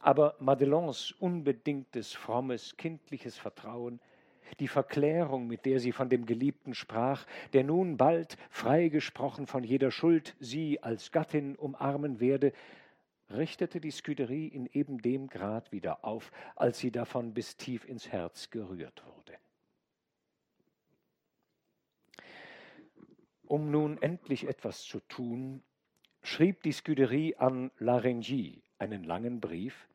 Aber Madelons unbedingtes, frommes, kindliches Vertrauen, die Verklärung, mit der sie von dem Geliebten sprach, der nun bald, freigesprochen von jeder Schuld, sie als Gattin umarmen werde, richtete die Scuderie in eben dem Grad wieder auf, als sie davon bis tief ins Herz gerührt wurde. Um nun endlich etwas zu tun, schrieb die Scuderie an Larengie einen langen Brief,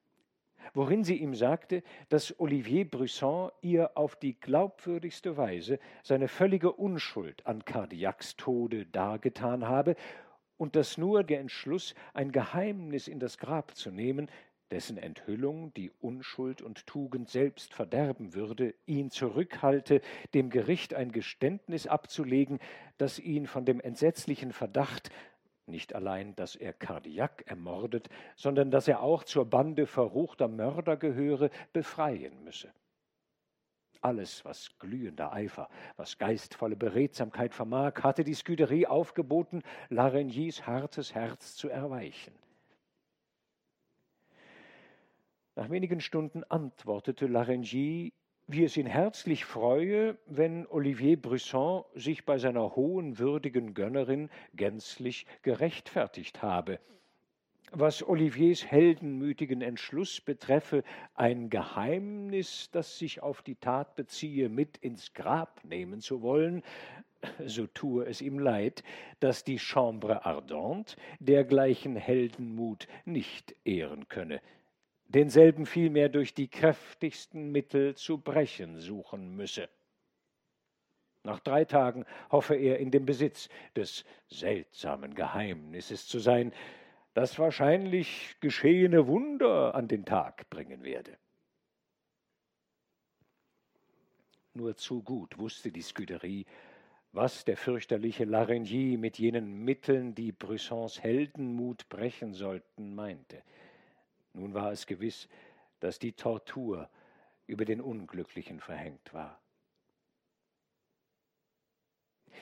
worin sie ihm sagte, dass Olivier Brisson ihr auf die glaubwürdigste Weise seine völlige Unschuld an Cardiacs Tode dargetan habe und dass nur der Entschluss, ein Geheimnis in das Grab zu nehmen, dessen Enthüllung die Unschuld und Tugend selbst verderben würde, ihn zurückhalte, dem Gericht ein Geständnis abzulegen, das ihn von dem entsetzlichen Verdacht, nicht allein, dass er Kardiak ermordet, sondern dass er auch zur Bande verruchter Mörder gehöre, befreien müsse. Alles, was glühender Eifer, was geistvolle Beredsamkeit vermag, hatte die Scuderie aufgeboten, Laregnys hartes Herz zu erweichen. Nach wenigen Stunden antwortete Larengis, wie es ihn herzlich freue, wenn Olivier Brisson sich bei seiner hohen, würdigen Gönnerin gänzlich gerechtfertigt habe. Was Oliviers heldenmütigen Entschluss betreffe, ein Geheimnis, das sich auf die Tat beziehe, mit ins Grab nehmen zu wollen, so tue es ihm leid, dass die Chambre Ardente dergleichen Heldenmut nicht ehren könne denselben vielmehr durch die kräftigsten Mittel zu brechen suchen müsse. Nach drei Tagen hoffe er in dem Besitz des seltsamen Geheimnisses zu sein, das wahrscheinlich geschehene Wunder an den Tag bringen werde. Nur zu gut wusste die Scuderie, was der fürchterliche Larigny mit jenen Mitteln, die Brissons Heldenmut brechen sollten, meinte. Nun war es gewiss, dass die Tortur über den Unglücklichen verhängt war.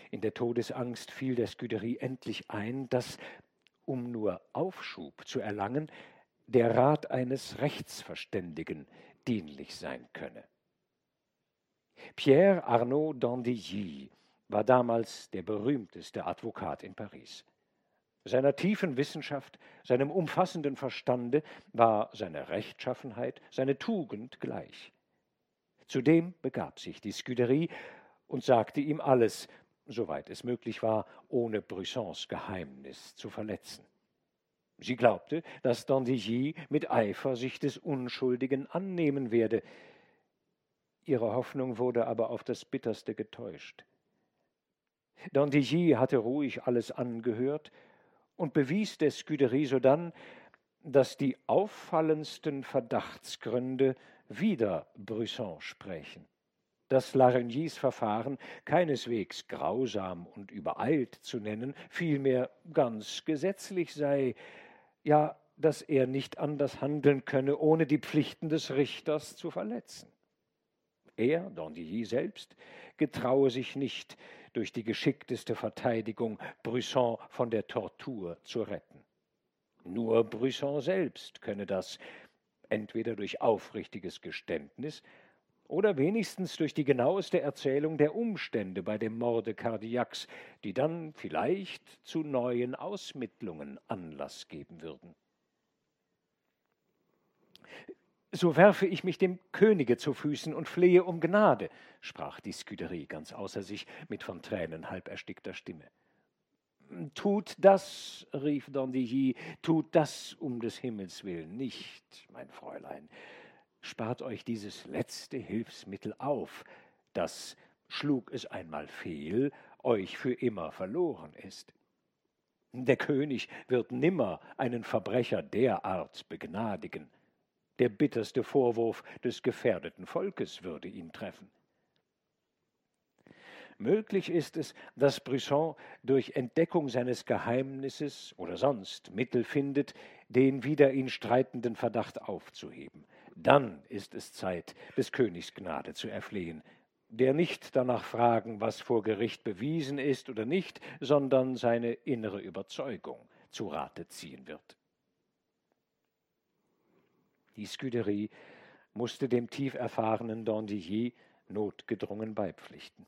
In der Todesangst fiel der Scuderie endlich ein, dass, um nur Aufschub zu erlangen, der Rat eines Rechtsverständigen dienlich sein könne. Pierre Arnaud d'Andilly war damals der berühmteste Advokat in Paris. Seiner tiefen Wissenschaft, seinem umfassenden Verstande war seine Rechtschaffenheit, seine Tugend gleich. Zudem begab sich die Scuderie und sagte ihm alles, soweit es möglich war, ohne Brissons Geheimnis zu verletzen. Sie glaubte, dass Dandilly mit Eifer sich des Unschuldigen annehmen werde. Ihre Hoffnung wurde aber auf das bitterste getäuscht. Dandilly hatte ruhig alles angehört und bewies der Scuderie sodann, dass die auffallendsten Verdachtsgründe wider Brisson sprechen, dass Laregnys Verfahren keineswegs grausam und übereilt zu nennen, vielmehr ganz gesetzlich sei, ja, dass er nicht anders handeln könne, ohne die Pflichten des Richters zu verletzen. Er, Dandilly selbst, getraue sich nicht, durch die geschickteste Verteidigung Brisson von der Tortur zu retten. Nur Brisson selbst könne das, entweder durch aufrichtiges Geständnis oder wenigstens durch die genaueste Erzählung der Umstände bei dem Morde Cardiacs, die dann vielleicht zu neuen Ausmittlungen Anlass geben würden. So werfe ich mich dem Könige zu Füßen und flehe um Gnade, sprach die Scuderie ganz außer sich mit von Tränen halb erstickter Stimme. Tut das, rief Dandilly, tut das um des Himmels willen nicht, mein Fräulein. Spart euch dieses letzte Hilfsmittel auf, das, schlug es einmal fehl, euch für immer verloren ist. Der König wird nimmer einen Verbrecher derart begnadigen. Der bitterste Vorwurf des gefährdeten Volkes würde ihn treffen. Möglich ist es, dass Brisson durch Entdeckung seines Geheimnisses oder sonst Mittel findet, den wider ihn streitenden Verdacht aufzuheben. Dann ist es Zeit, des Königs Gnade zu erflehen, der nicht danach fragen, was vor Gericht bewiesen ist oder nicht, sondern seine innere Überzeugung zu Rate ziehen wird. Die Scuderie musste dem tief erfahrenen Dandilly notgedrungen beipflichten.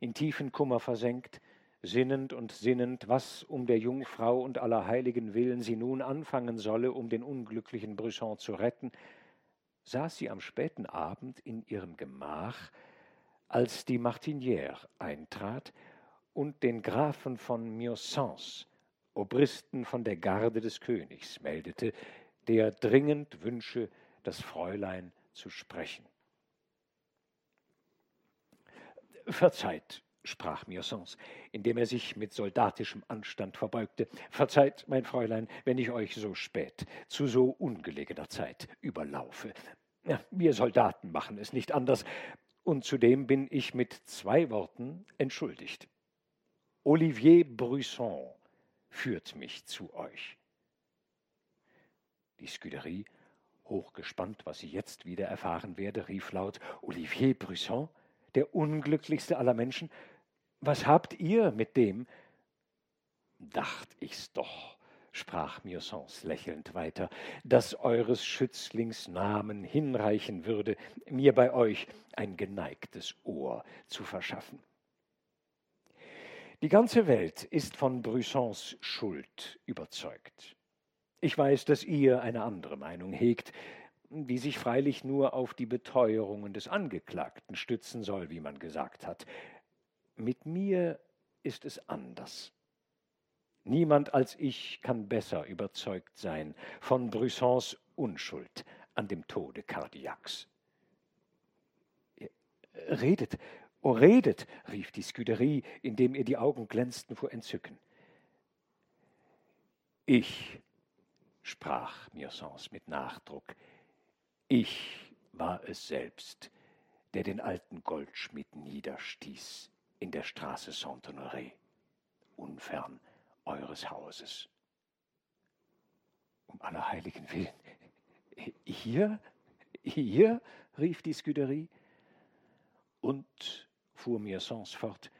In tiefen Kummer versenkt, sinnend und sinnend, was um der Jungfrau und aller Heiligen willen sie nun anfangen solle, um den unglücklichen Brisson zu retten, saß sie am späten Abend in ihrem Gemach, als die Martinière eintrat und den Grafen von Miosens, Obristen von der Garde des Königs, meldete, der dringend wünsche, das Fräulein zu sprechen. Verzeiht, sprach Mirsons, indem er sich mit soldatischem Anstand verbeugte. Verzeiht, mein Fräulein, wenn ich euch so spät, zu so ungelegener Zeit überlaufe. Wir Soldaten machen es nicht anders, und zudem bin ich mit zwei Worten entschuldigt. Olivier Brusson führt mich zu euch. Die Scuderie, hochgespannt, was sie jetzt wieder erfahren werde, rief laut Olivier Brusson, der unglücklichste aller Menschen, was habt ihr mit dem? Dacht ich's doch, sprach Mirsons lächelnd weiter, dass eures Schützlings Namen hinreichen würde, mir bei euch ein geneigtes Ohr zu verschaffen. Die ganze Welt ist von Brüssons Schuld überzeugt. Ich weiß, dass ihr eine andere Meinung hegt, die sich freilich nur auf die Beteuerungen des Angeklagten stützen soll, wie man gesagt hat. Mit mir ist es anders. Niemand als ich kann besser überzeugt sein von Brüssons Unschuld an dem Tode Cardiacs. Redet, oh redet, rief die Scuderie, indem ihr die Augen glänzten vor Entzücken. Ich, sprach Mirsons mit Nachdruck, ich war es selbst, der den alten Goldschmied niederstieß in der Straße Saint-Honoré, unfern eures Hauses. Um aller Heiligen willen. Hier? Hier? rief die Scuderie. Und, fuhr Mirsons fort,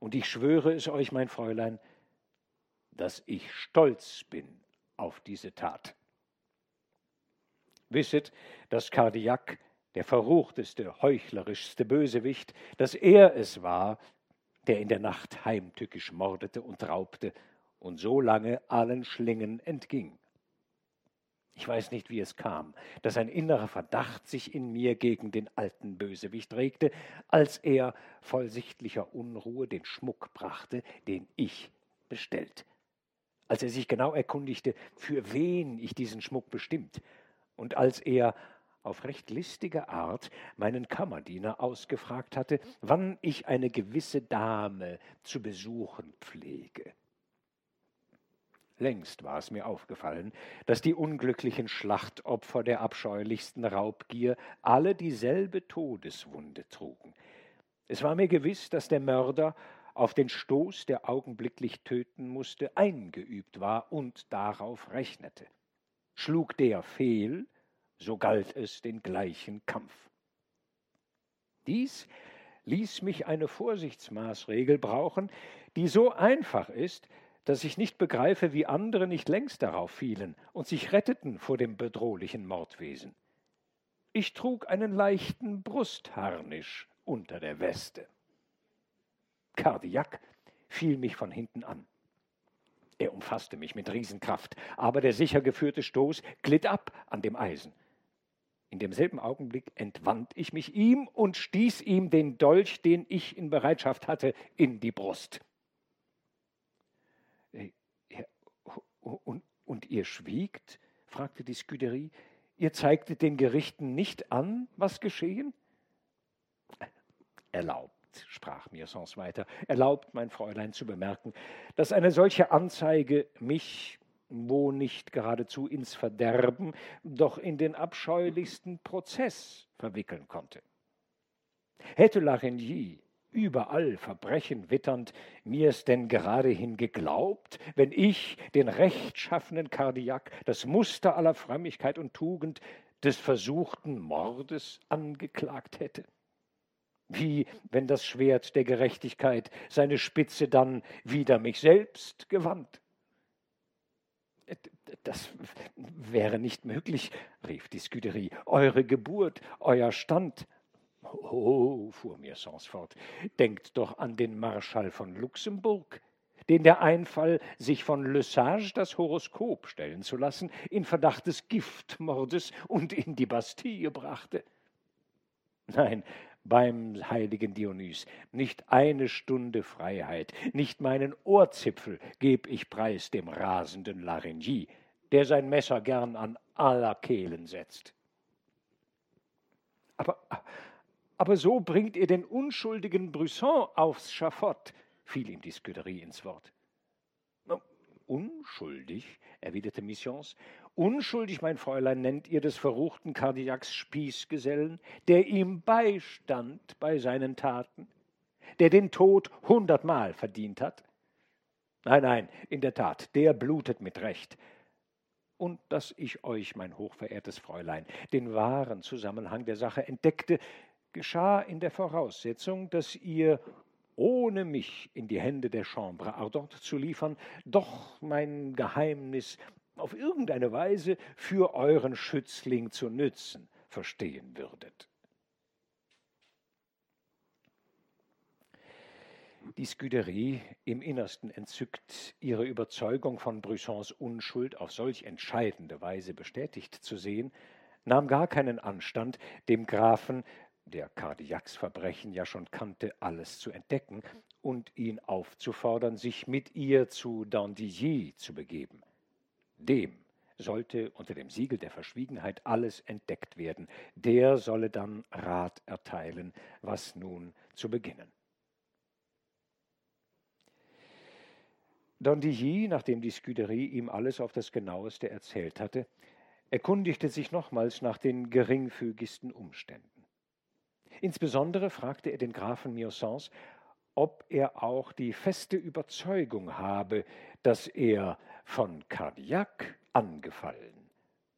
und ich schwöre es euch, mein Fräulein, dass ich stolz bin auf diese Tat. Wisset, dass Cardiac, der verruchteste, heuchlerischste Bösewicht, dass er es war, der in der Nacht heimtückisch mordete und raubte und so lange allen Schlingen entging. Ich weiß nicht, wie es kam, dass ein innerer Verdacht sich in mir gegen den alten Bösewicht regte, als er voll sichtlicher Unruhe den Schmuck brachte, den ich bestellt. Als er sich genau erkundigte, für wen ich diesen Schmuck bestimmt, und als er auf recht listige Art meinen Kammerdiener ausgefragt hatte, wann ich eine gewisse Dame zu besuchen pflege. Längst war es mir aufgefallen, dass die unglücklichen Schlachtopfer der abscheulichsten Raubgier alle dieselbe Todeswunde trugen. Es war mir gewiss, dass der Mörder auf den Stoß, der augenblicklich töten musste, eingeübt war und darauf rechnete. Schlug der fehl, so galt es den gleichen Kampf. Dies ließ mich eine Vorsichtsmaßregel brauchen, die so einfach ist, dass ich nicht begreife, wie andere nicht längst darauf fielen und sich retteten vor dem bedrohlichen Mordwesen. Ich trug einen leichten Brustharnisch unter der Weste. Kardiak fiel mich von hinten an. Er umfasste mich mit Riesenkraft, aber der sicher geführte Stoß glitt ab an dem Eisen. In demselben Augenblick entwand ich mich ihm und stieß ihm den Dolch, den ich in Bereitschaft hatte, in die Brust. Und, und ihr schwiegt? fragte die Scuderie. Ihr zeigtet den Gerichten nicht an, was geschehen? Erlaubt, sprach Mirsons weiter, erlaubt, mein Fräulein, zu bemerken, dass eine solche Anzeige mich, wo nicht geradezu ins Verderben, doch in den abscheulichsten Prozess verwickeln konnte. Hätte Larigny überall Verbrechen witternd, mir's denn geradehin geglaubt, wenn ich den rechtschaffenen Kardiak, das Muster aller Frömmigkeit und Tugend des versuchten Mordes angeklagt hätte? Wie wenn das Schwert der Gerechtigkeit seine Spitze dann wider mich selbst gewandt? Das wäre nicht möglich, rief die Scuderie. Eure Geburt, euer Stand, Oh, fuhr Mirsons fort, denkt doch an den Marschall von Luxemburg, den der Einfall, sich von Le Sage das Horoskop stellen zu lassen, in Verdacht des Giftmordes und in die Bastille brachte. Nein, beim heiligen Dionys, nicht eine Stunde Freiheit, nicht meinen Ohrzipfel geb ich preis dem rasenden Larigny, der sein Messer gern an aller Kehlen setzt. Aber, aber so bringt ihr den unschuldigen Brisson aufs Schafott, fiel ihm die Scuderie ins Wort. Unschuldig, erwiderte Missions, unschuldig, mein Fräulein, nennt ihr des verruchten Kardiaks Spießgesellen, der ihm beistand bei seinen Taten, der den Tod hundertmal verdient hat? Nein, nein, in der Tat, der blutet mit Recht. Und dass ich euch, mein hochverehrtes Fräulein, den wahren Zusammenhang der Sache entdeckte, geschah in der Voraussetzung, dass ihr ohne mich in die Hände der Chambre Ardente zu liefern, doch mein Geheimnis auf irgendeine Weise für euren Schützling zu nützen verstehen würdet. Die Scuderie, im Innersten entzückt, ihre Überzeugung von Brüssons Unschuld auf solch entscheidende Weise bestätigt zu sehen, nahm gar keinen Anstand, dem Grafen der Cardiacs Verbrechen ja schon kannte, alles zu entdecken und ihn aufzufordern, sich mit ihr zu Dandilly zu begeben. Dem sollte unter dem Siegel der Verschwiegenheit alles entdeckt werden. Der solle dann Rat erteilen, was nun zu beginnen. Dandilly, nachdem die Scuderie ihm alles auf das genaueste erzählt hatte, erkundigte sich nochmals nach den geringfügigsten Umständen. Insbesondere fragte er den Grafen Miosans, ob er auch die feste Überzeugung habe, dass er von Cardillac angefallen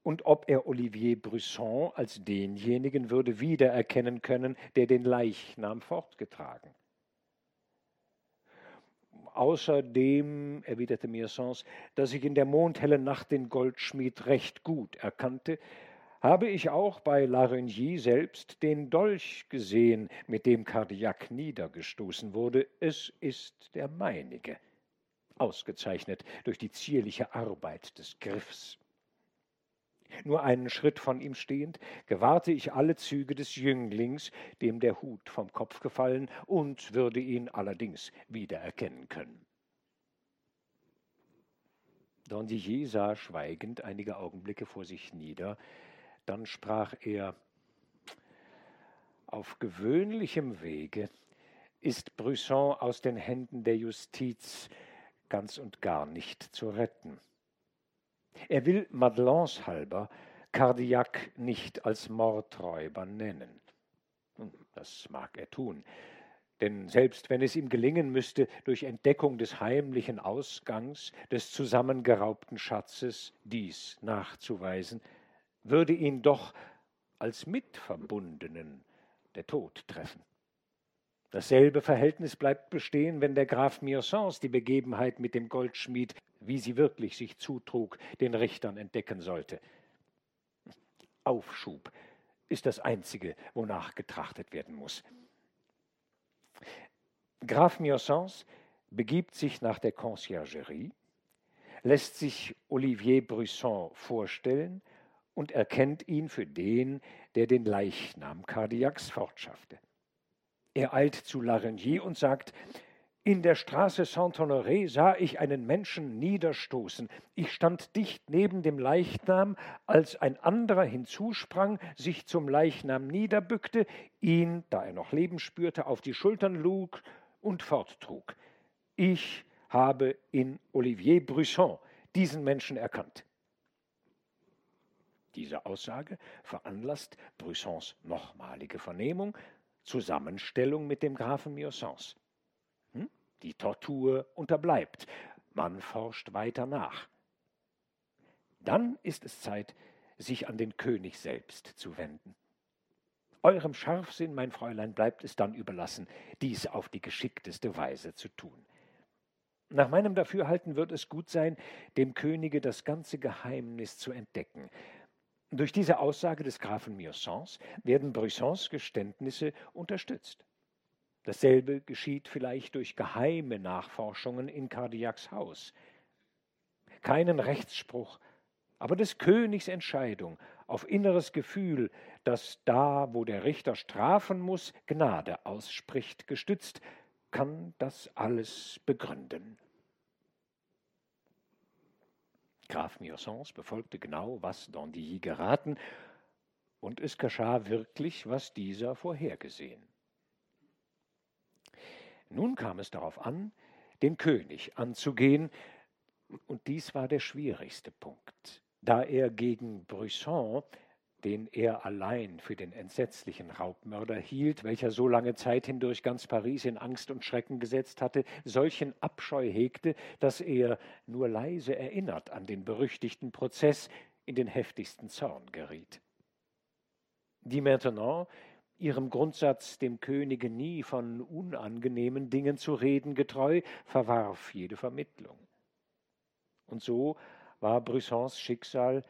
und ob er Olivier Brusson als denjenigen würde wiedererkennen können, der den Leichnam fortgetragen. Außerdem, erwiderte Mirsons, dass ich in der mondhellen Nacht den Goldschmied recht gut erkannte, habe ich auch bei Larigny selbst den Dolch gesehen, mit dem Cardillac niedergestoßen wurde. Es ist der meinige, ausgezeichnet durch die zierliche Arbeit des Griffs. Nur einen Schritt von ihm stehend, gewahrte ich alle Züge des Jünglings, dem der Hut vom Kopf gefallen, und würde ihn allerdings wiedererkennen können. Don Didier sah schweigend einige Augenblicke vor sich nieder, dann sprach er, auf gewöhnlichem Wege ist Brisson aus den Händen der Justiz ganz und gar nicht zu retten. Er will Madelons halber Cardillac nicht als Mordräuber nennen. Hm, das mag er tun, denn selbst wenn es ihm gelingen müsste, durch Entdeckung des heimlichen Ausgangs des zusammengeraubten Schatzes dies nachzuweisen, würde ihn doch als Mitverbundenen der Tod treffen. Dasselbe Verhältnis bleibt bestehen, wenn der Graf Mirsens die Begebenheit mit dem Goldschmied, wie sie wirklich sich zutrug, den Richtern entdecken sollte. Aufschub ist das Einzige, wonach getrachtet werden muss. Graf Mirsens begibt sich nach der Conciergerie, lässt sich Olivier Brisson vorstellen und erkennt ihn für den, der den Leichnam Cardiacs fortschaffte. Er eilt zu Larigny und sagt, in der Straße Saint-Honoré sah ich einen Menschen niederstoßen. Ich stand dicht neben dem Leichnam, als ein anderer hinzusprang, sich zum Leichnam niederbückte, ihn, da er noch Leben spürte, auf die Schultern lug und forttrug. Ich habe in Olivier Brusson diesen Menschen erkannt. Diese Aussage veranlasst Brüssons nochmalige Vernehmung, Zusammenstellung mit dem Grafen Miosans. Hm? Die Tortur unterbleibt, man forscht weiter nach. Dann ist es Zeit, sich an den König selbst zu wenden. Eurem Scharfsinn, mein Fräulein, bleibt es dann überlassen, dies auf die geschickteste Weise zu tun. Nach meinem Dafürhalten wird es gut sein, dem Könige das ganze Geheimnis zu entdecken, durch diese Aussage des Grafen Mirsons werden Brissons Geständnisse unterstützt. Dasselbe geschieht vielleicht durch geheime Nachforschungen in Cardiacs Haus. Keinen Rechtsspruch, aber des Königs Entscheidung auf inneres Gefühl, das da, wo der Richter strafen muss, Gnade ausspricht, gestützt, kann das alles begründen. Graf Miossens befolgte genau, was Dandilly geraten, und es geschah wirklich, was dieser vorhergesehen. Nun kam es darauf an, den König anzugehen, und dies war der schwierigste Punkt, da er gegen Brisson, den er allein für den entsetzlichen Raubmörder hielt, welcher so lange Zeit hindurch ganz Paris in Angst und Schrecken gesetzt hatte, solchen Abscheu hegte, dass er, nur leise erinnert an den berüchtigten Prozess, in den heftigsten Zorn geriet. Die Maintenant, ihrem Grundsatz, dem Könige nie von unangenehmen Dingen zu reden getreu, verwarf jede Vermittlung. Und so war Brissons Schicksal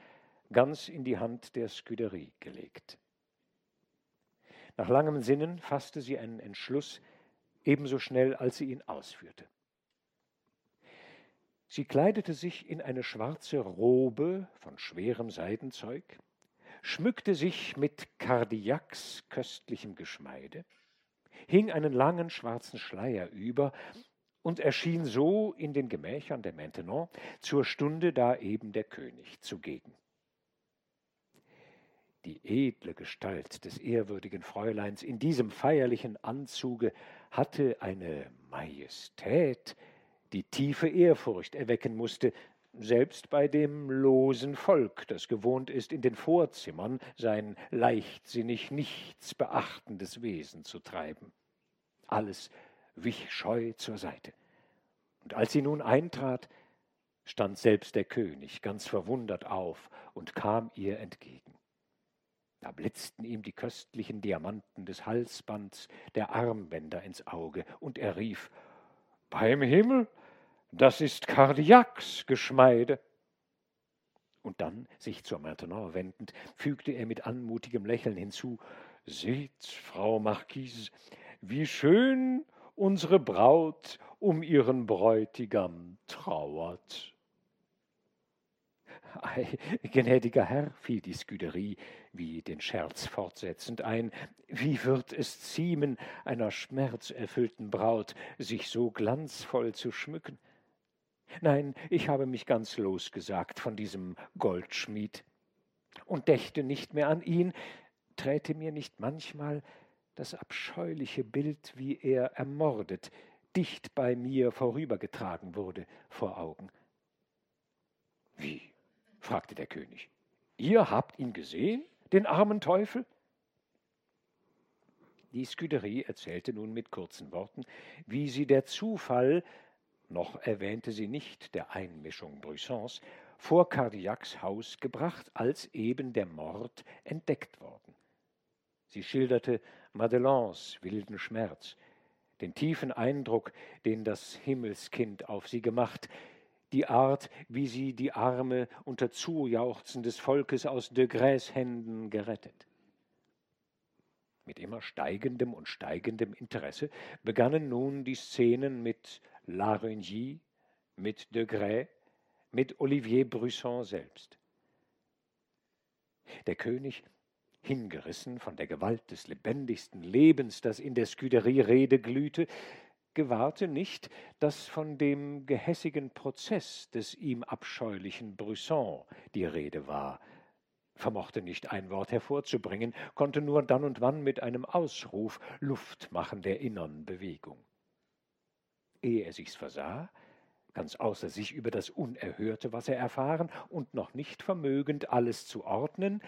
ganz in die Hand der Scuderie gelegt. Nach langem Sinnen fasste sie einen Entschluss, ebenso schnell, als sie ihn ausführte. Sie kleidete sich in eine schwarze Robe von schwerem Seidenzeug, schmückte sich mit Kardiaks köstlichem Geschmeide, hing einen langen schwarzen Schleier über und erschien so in den Gemächern der Maintenon zur Stunde, da eben der König zugegen. Die edle Gestalt des ehrwürdigen Fräuleins in diesem feierlichen Anzuge hatte eine Majestät, die tiefe Ehrfurcht erwecken musste, selbst bei dem losen Volk, das gewohnt ist, in den Vorzimmern sein leichtsinnig nichts beachtendes Wesen zu treiben. Alles wich scheu zur Seite. Und als sie nun eintrat, stand selbst der König ganz verwundert auf und kam ihr entgegen. Da blitzten ihm die köstlichen Diamanten des Halsbands, der Armbänder ins Auge, und er rief Beim Himmel, das ist Kardiaks Geschmeide. Und dann, sich zur Maintenant wendend, fügte er mit anmutigem Lächeln hinzu Seht, Frau Marquise, wie schön unsere Braut um ihren Bräutigam trauert. Ei, gnädiger Herr, fiel die Sküderie wie den Scherz fortsetzend ein, wie wird es ziemen, einer schmerzerfüllten Braut, sich so glanzvoll zu schmücken? Nein, ich habe mich ganz losgesagt von diesem Goldschmied und dächte nicht mehr an ihn, träte mir nicht manchmal das abscheuliche Bild, wie er ermordet, dicht bei mir vorübergetragen wurde, vor Augen. Wie? Fragte der König. Ihr habt ihn gesehen, den armen Teufel? Die Sküderie erzählte nun mit kurzen Worten, wie sie der Zufall noch erwähnte sie nicht der Einmischung Brissons, vor Cardiacs Haus gebracht, als eben der Mord entdeckt worden. Sie schilderte Madelons wilden Schmerz, den tiefen Eindruck, den das Himmelskind auf sie gemacht, die Art, wie sie die Arme unter Zujauchzen des Volkes aus de Grès Händen gerettet. Mit immer steigendem und steigendem Interesse begannen nun die Szenen mit Larigny, mit De Grès, mit Olivier Brusson selbst. Der König, hingerissen von der Gewalt des lebendigsten Lebens, das in der Sküderie-Rede glühte, gewahrte nicht, dass von dem gehässigen Prozess des ihm abscheulichen Brusson die Rede war, vermochte nicht ein Wort hervorzubringen, konnte nur dann und wann mit einem Ausruf Luft machen der innern Bewegung ehe er sich's versah, ganz außer sich über das Unerhörte, was er erfahren, und noch nicht vermögend, alles zu ordnen,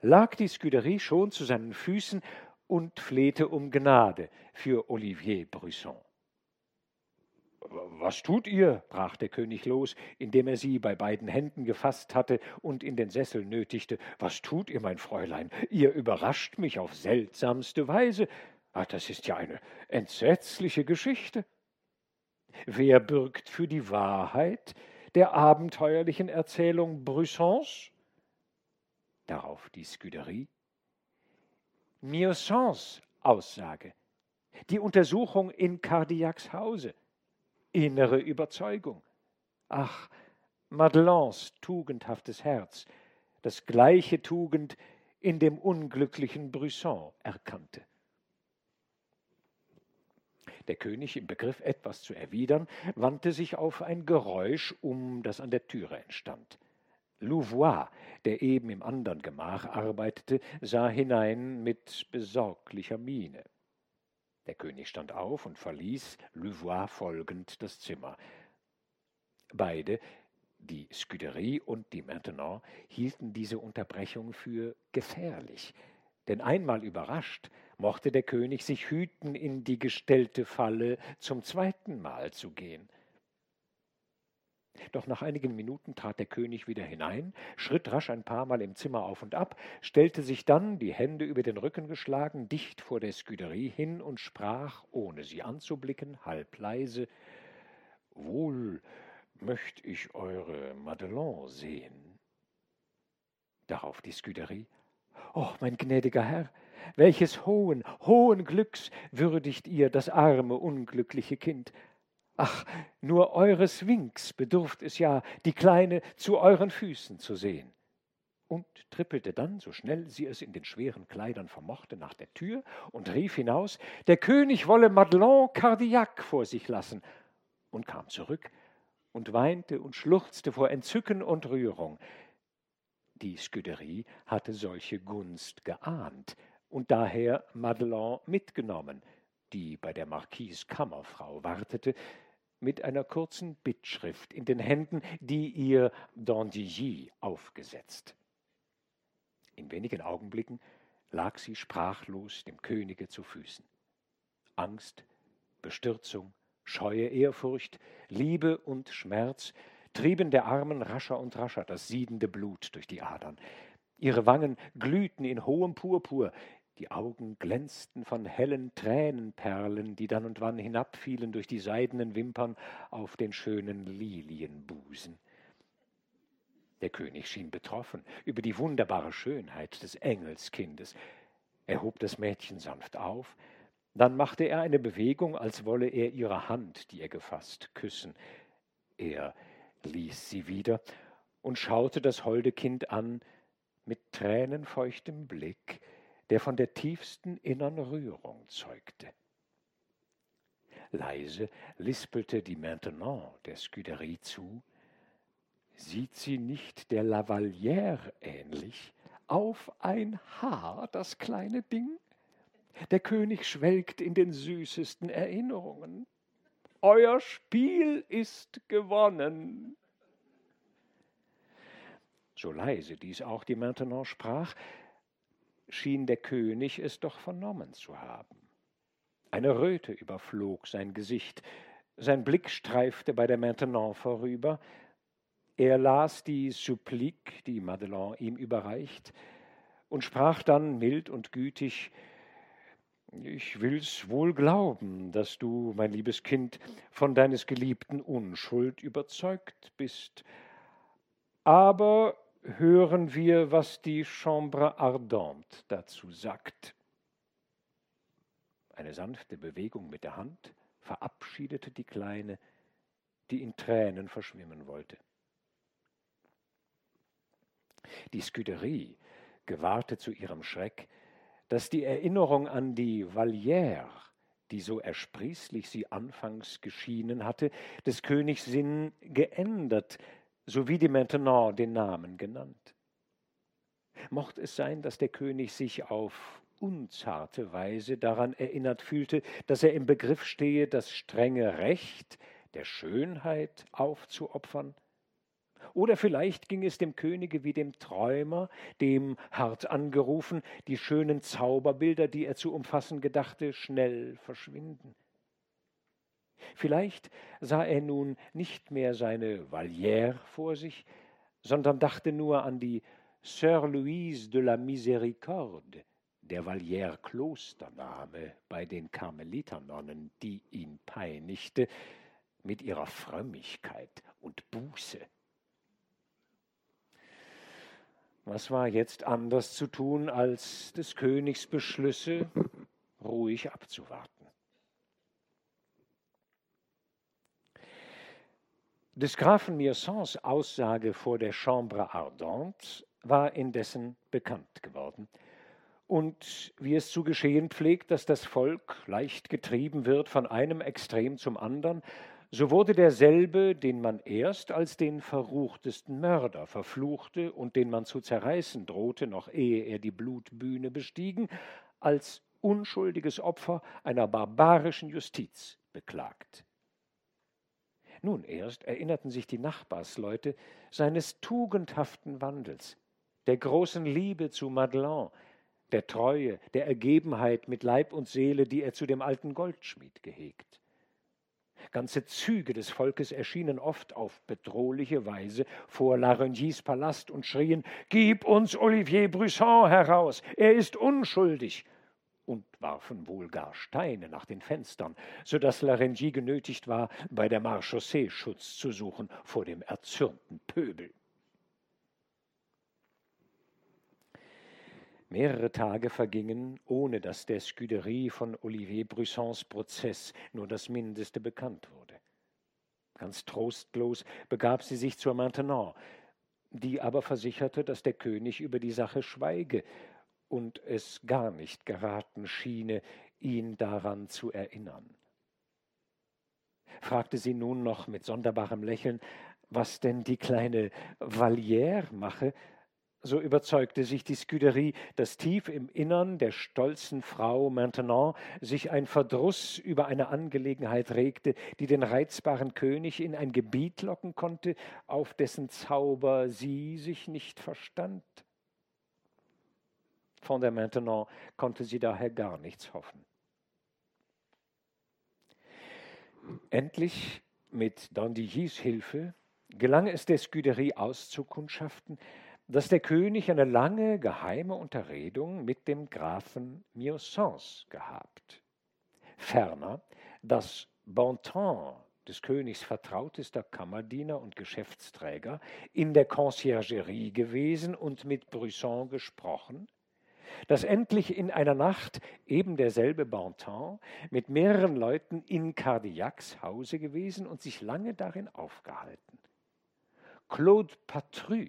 lag die Scuderie schon zu seinen Füßen und flehte um Gnade für Olivier Brusson. Was tut ihr? brach der König los, indem er sie bei beiden Händen gefasst hatte und in den Sessel nötigte. Was tut ihr, mein Fräulein? Ihr überrascht mich auf seltsamste Weise. Ach, das ist ja eine entsetzliche Geschichte. Wer bürgt für die Wahrheit der abenteuerlichen Erzählung Brüssons? Darauf die Scuderie. Miossens Aussage. Die Untersuchung in Cardiacs Hause. Innere Überzeugung. Ach, Madelons tugendhaftes Herz, das gleiche Tugend in dem unglücklichen Brusson erkannte. Der König, im Begriff etwas zu erwidern, wandte sich auf ein Geräusch um, das an der Türe entstand. Louvois, der eben im andern Gemach arbeitete, sah hinein mit besorglicher Miene. Der König stand auf und verließ, Louvois folgend, das Zimmer. Beide, die Scuderie und die Maintenant, hielten diese Unterbrechung für gefährlich, denn einmal überrascht, mochte der König sich hüten, in die gestellte Falle zum zweiten Mal zu gehen. Doch nach einigen Minuten trat der König wieder hinein, schritt rasch ein paar Mal im Zimmer auf und ab, stellte sich dann, die Hände über den Rücken geschlagen, dicht vor der Scuderie hin und sprach, ohne sie anzublicken, halb leise Wohl möcht ich eure Madelon sehen. Darauf die Scuderie Oh, mein gnädiger Herr, welches hohen, hohen Glücks würdigt ihr das arme, unglückliche Kind. Ach, nur eures Winks bedurft es ja, die Kleine zu euren Füßen zu sehen. Und trippelte dann, so schnell sie es in den schweren Kleidern vermochte, nach der Tür und rief hinaus, der König wolle Madelon Cardiac vor sich lassen, und kam zurück und weinte und schluchzte vor Entzücken und Rührung. Die Scuderie hatte solche Gunst geahnt und daher Madelon mitgenommen, die bei der Marquise Kammerfrau wartete, mit einer kurzen Bittschrift in den Händen, die ihr Dandilly aufgesetzt. In wenigen Augenblicken lag sie sprachlos dem Könige zu Füßen. Angst, Bestürzung, scheue Ehrfurcht, Liebe und Schmerz trieben der Armen rascher und rascher das siedende Blut durch die Adern. Ihre Wangen glühten in hohem Purpur, die Augen glänzten von hellen Tränenperlen, die dann und wann hinabfielen durch die seidenen Wimpern auf den schönen Lilienbusen. Der König schien betroffen über die wunderbare Schönheit des Engelskindes. Er hob das Mädchen sanft auf, dann machte er eine Bewegung, als wolle er ihre Hand, die er gefasst, küssen. Er ließ sie wieder und schaute das holde Kind an mit tränenfeuchtem Blick, der von der tiefsten innern Rührung zeugte. Leise lispelte die Maintenant der Scuderie zu. Sieht sie nicht der Lavalière ähnlich? Auf ein Haar, das kleine Ding? Der König schwelgt in den süßesten Erinnerungen. Euer Spiel ist gewonnen. So leise dies auch die Maintenant sprach, schien der König es doch vernommen zu haben. Eine Röte überflog sein Gesicht, sein Blick streifte bei der Maintenant vorüber, er las die Supplik, die Madelon ihm überreicht, und sprach dann mild und gütig Ich will's wohl glauben, dass du, mein liebes Kind, von deines Geliebten Unschuld überzeugt bist, aber hören wir, was die Chambre Ardente dazu sagt. Eine sanfte Bewegung mit der Hand verabschiedete die Kleine, die in Tränen verschwimmen wollte. Die Scuderie gewahrte zu ihrem Schreck, dass die Erinnerung an die Vallière, die so ersprießlich sie anfangs geschienen hatte, des Königs Sinn geändert, so wie die Maintenant den Namen genannt. Mocht es sein, dass der König sich auf unzarte Weise daran erinnert fühlte, dass er im Begriff stehe, das strenge Recht der Schönheit aufzuopfern? Oder vielleicht ging es dem Könige wie dem Träumer, dem, hart angerufen, die schönen Zauberbilder, die er zu umfassen gedachte, schnell verschwinden. Vielleicht sah er nun nicht mehr seine Vallière vor sich, sondern dachte nur an die Sœur Louise de la Miséricorde, der Vallière Klostername bei den Karmeliternonnen, die ihn peinigte mit ihrer Frömmigkeit und Buße. Was war jetzt anders zu tun, als des Königs Beschlüsse ruhig abzuwarten? Des Grafen Miersons Aussage vor der Chambre Ardente war indessen bekannt geworden. Und wie es zu geschehen pflegt, dass das Volk leicht getrieben wird von einem Extrem zum anderen, so wurde derselbe, den man erst als den verruchtesten Mörder verfluchte und den man zu zerreißen drohte, noch ehe er die Blutbühne bestiegen, als unschuldiges Opfer einer barbarischen Justiz beklagt. Nun erst erinnerten sich die Nachbarsleute seines tugendhaften Wandels, der großen Liebe zu Madeleine, der Treue, der Ergebenheit mit Leib und Seele, die er zu dem alten Goldschmied gehegt. Ganze Züge des Volkes erschienen oft auf bedrohliche Weise vor Larengies Palast und schrien: Gib uns Olivier Brisson heraus, er ist unschuldig und warfen wohl gar Steine nach den Fenstern, so dass Larengie genötigt war, bei der Marchaussee Schutz zu suchen vor dem erzürnten Pöbel. Mehrere Tage vergingen, ohne dass der Scuderie von Olivier Brussons Prozess nur das Mindeste bekannt wurde. Ganz trostlos begab sie sich zur Maintenance, die aber versicherte, dass der König über die Sache schweige und es gar nicht geraten schiene, ihn daran zu erinnern. Fragte sie nun noch mit sonderbarem Lächeln, was denn die kleine Vallière mache, so überzeugte sich die Scuderie, dass tief im Innern der stolzen Frau Maintenant sich ein Verdruss über eine Angelegenheit regte, die den reizbaren König in ein Gebiet locken konnte, auf dessen Zauber sie sich nicht verstand. Von der Maintenant konnte sie daher gar nichts hoffen. Endlich mit Dandillys Hilfe gelang es der Scuderie auszukundschaften, dass der König eine lange geheime Unterredung mit dem Grafen Miosens gehabt. Ferner, dass Bontemps, des Königs vertrautester Kammerdiener und Geschäftsträger, in der Conciergerie gewesen und mit Brisson gesprochen, dass endlich in einer Nacht eben derselbe Bontemps mit mehreren Leuten in Cardillacs Hause gewesen und sich lange darin aufgehalten. Claude Patru,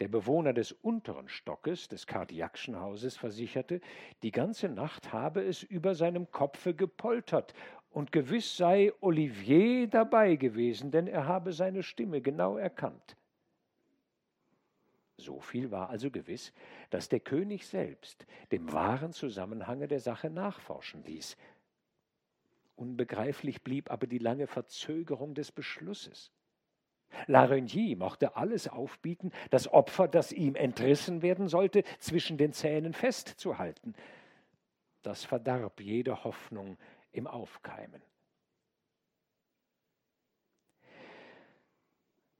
der Bewohner des unteren Stockes des Cardiacschen Hauses, versicherte, die ganze Nacht habe es über seinem Kopfe gepoltert und gewiss sei Olivier dabei gewesen, denn er habe seine Stimme genau erkannt. So viel war also gewiss, dass der König selbst dem wahren Zusammenhange der Sache nachforschen ließ. Unbegreiflich blieb aber die lange Verzögerung des Beschlusses. La Renier mochte alles aufbieten, das Opfer, das ihm entrissen werden sollte, zwischen den Zähnen festzuhalten. Das verdarb jede Hoffnung im Aufkeimen.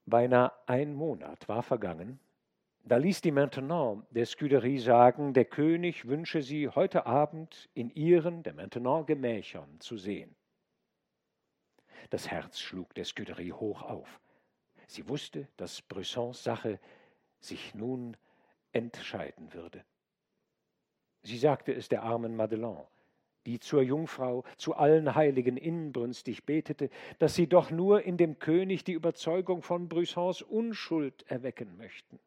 Beinahe ein Monat war vergangen, da ließ die Maintenant der Scuderie sagen, der König wünsche sie heute Abend in ihren, der Maintenant, Gemächern zu sehen. Das Herz schlug der Scuderie hoch auf. Sie wusste, dass Brissons Sache sich nun entscheiden würde. Sie sagte es der armen Madeleine, die zur Jungfrau, zu allen Heiligen inbrünstig betete, dass sie doch nur in dem König die Überzeugung von Brissons Unschuld erwecken möchten.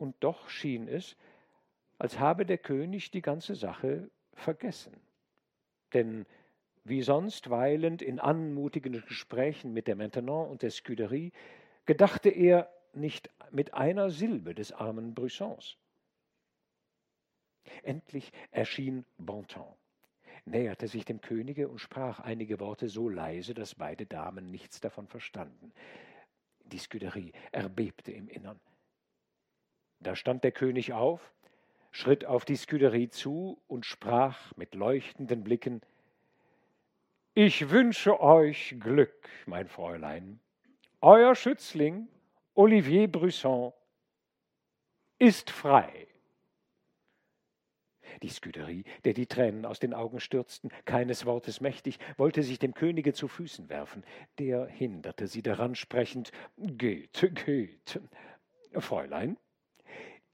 Und doch schien es, als habe der König die ganze Sache vergessen. Denn wie sonst weilend in anmutigen Gesprächen mit der Maintenant und der Scuderie, gedachte er nicht mit einer Silbe des armen Brissons. Endlich erschien Bontemps, näherte sich dem Könige und sprach einige Worte so leise, dass beide Damen nichts davon verstanden. Die Scuderie erbebte im Innern. Da stand der König auf, schritt auf die Scuderie zu und sprach mit leuchtenden Blicken Ich wünsche euch Glück, mein Fräulein. Euer Schützling, Olivier Brusson, ist frei. Die Scuderie, der die Tränen aus den Augen stürzten, keines Wortes mächtig, wollte sich dem Könige zu Füßen werfen. Der hinderte sie daran, sprechend Geht, geht. Fräulein,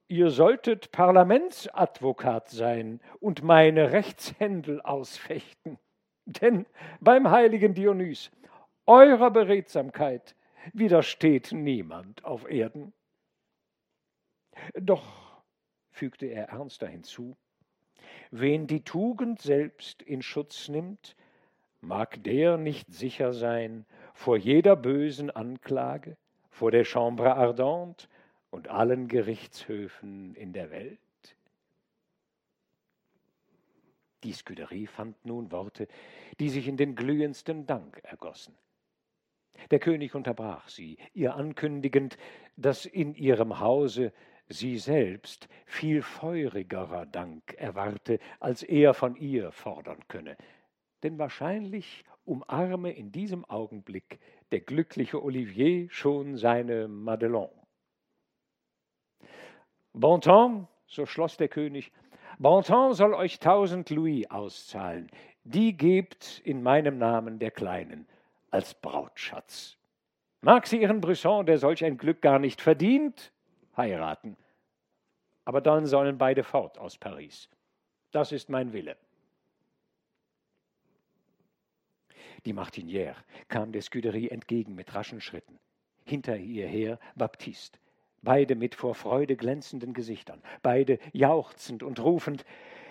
Ihr solltet Parlamentsadvokat sein und meine Rechtshändel ausfechten. Denn beim heiligen Dionys, eurer Beredsamkeit, widersteht niemand auf Erden. Doch, fügte er ernster hinzu, wen die Tugend selbst in Schutz nimmt, mag der nicht sicher sein vor jeder bösen Anklage, vor der Chambre ardente und allen Gerichtshöfen in der Welt? Die Scuderie fand nun Worte, die sich in den glühendsten Dank ergossen. Der König unterbrach sie, ihr ankündigend, dass in ihrem Hause sie selbst viel feurigerer Dank erwarte, als er von ihr fordern könne. Denn wahrscheinlich umarme in diesem Augenblick der glückliche Olivier schon seine Madelon. Bontemps, so schloss der König, Bontemps soll euch tausend Louis auszahlen, die gebt in meinem Namen der Kleinen als Brautschatz. Mag sie ihren Brisson, der solch ein Glück gar nicht verdient, heiraten. Aber dann sollen beide fort aus Paris. Das ist mein Wille. Die Martinière kam der Scuderie entgegen mit raschen Schritten. Hinter ihr her Baptiste, beide mit vor Freude glänzenden Gesichtern, beide jauchzend und rufend: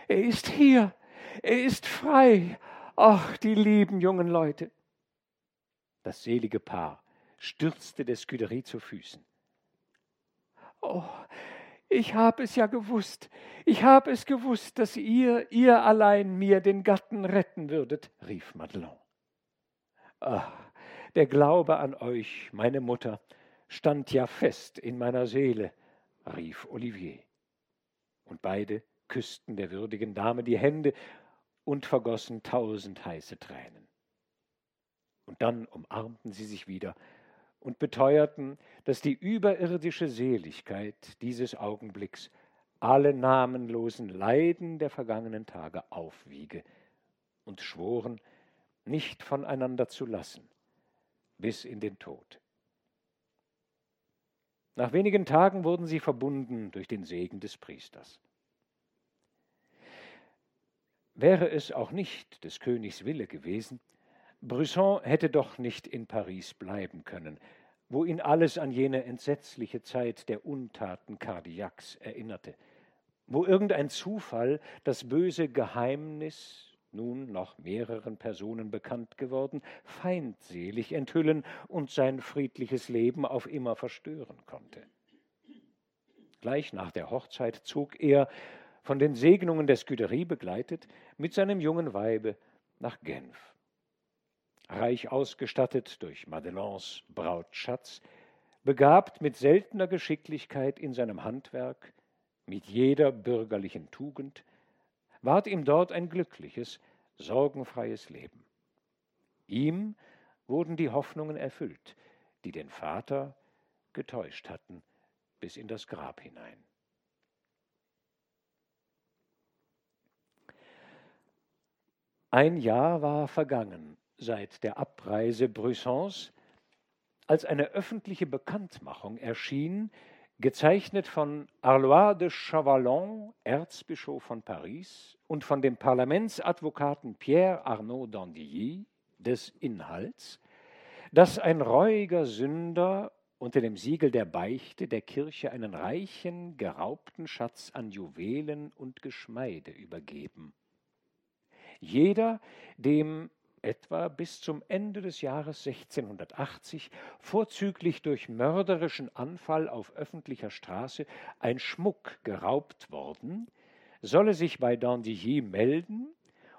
Er ist hier, er ist frei. Ach, die lieben jungen Leute. Das selige Paar stürzte der Scuderie zu Füßen. Oh, ich habe es ja gewusst, ich habe es gewusst, dass ihr, ihr allein mir den Gatten retten würdet, rief Madelon. Ach, der Glaube an euch, meine Mutter, stand ja fest in meiner Seele, rief Olivier. Und beide küssten der würdigen Dame die Hände und vergossen tausend heiße Tränen. Und dann umarmten sie sich wieder und beteuerten, dass die überirdische Seligkeit dieses Augenblicks alle namenlosen Leiden der vergangenen Tage aufwiege und schworen, nicht voneinander zu lassen, bis in den Tod. Nach wenigen Tagen wurden sie verbunden durch den Segen des Priesters. Wäre es auch nicht des Königs Wille gewesen, Brisson hätte doch nicht in Paris bleiben können, wo ihn alles an jene entsetzliche Zeit der Untaten Cardiacs erinnerte, wo irgendein Zufall das böse Geheimnis, nun noch mehreren Personen bekannt geworden, feindselig enthüllen und sein friedliches Leben auf immer verstören konnte. Gleich nach der Hochzeit zog er, von den Segnungen der Scuderie begleitet, mit seinem jungen Weibe nach Genf reich ausgestattet durch Madelons Brautschatz, begabt mit seltener Geschicklichkeit in seinem Handwerk, mit jeder bürgerlichen Tugend, ward ihm dort ein glückliches, sorgenfreies Leben. Ihm wurden die Hoffnungen erfüllt, die den Vater getäuscht hatten bis in das Grab hinein. Ein Jahr war vergangen seit der Abreise Brüssons, als eine öffentliche Bekanntmachung erschien, gezeichnet von Arlois de Chavalon, Erzbischof von Paris, und von dem Parlamentsadvokaten Pierre Arnaud d'Andilly, des Inhalts, dass ein reuiger Sünder unter dem Siegel der Beichte der Kirche einen reichen, geraubten Schatz an Juwelen und Geschmeide übergeben. Jeder, dem etwa bis zum Ende des Jahres 1680 vorzüglich durch mörderischen Anfall auf öffentlicher Straße ein Schmuck geraubt worden, solle sich bei Dandilly melden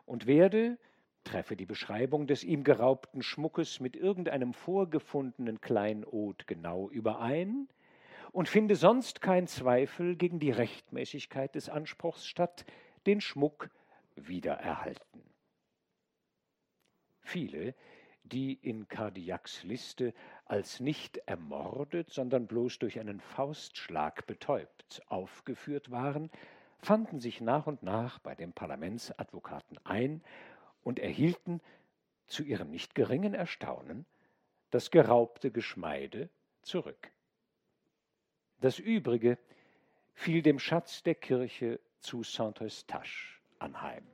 und werde, treffe die Beschreibung des ihm geraubten Schmuckes mit irgendeinem vorgefundenen Kleinod genau überein und finde sonst kein Zweifel gegen die Rechtmäßigkeit des Anspruchs statt, den Schmuck wiedererhalten. Viele, die in Cardiacs Liste als nicht ermordet, sondern bloß durch einen Faustschlag betäubt aufgeführt waren, fanden sich nach und nach bei dem Parlamentsadvokaten ein und erhielten zu ihrem nicht geringen Erstaunen das geraubte Geschmeide zurück. Das übrige fiel dem Schatz der Kirche zu Saint-Eustache anheim.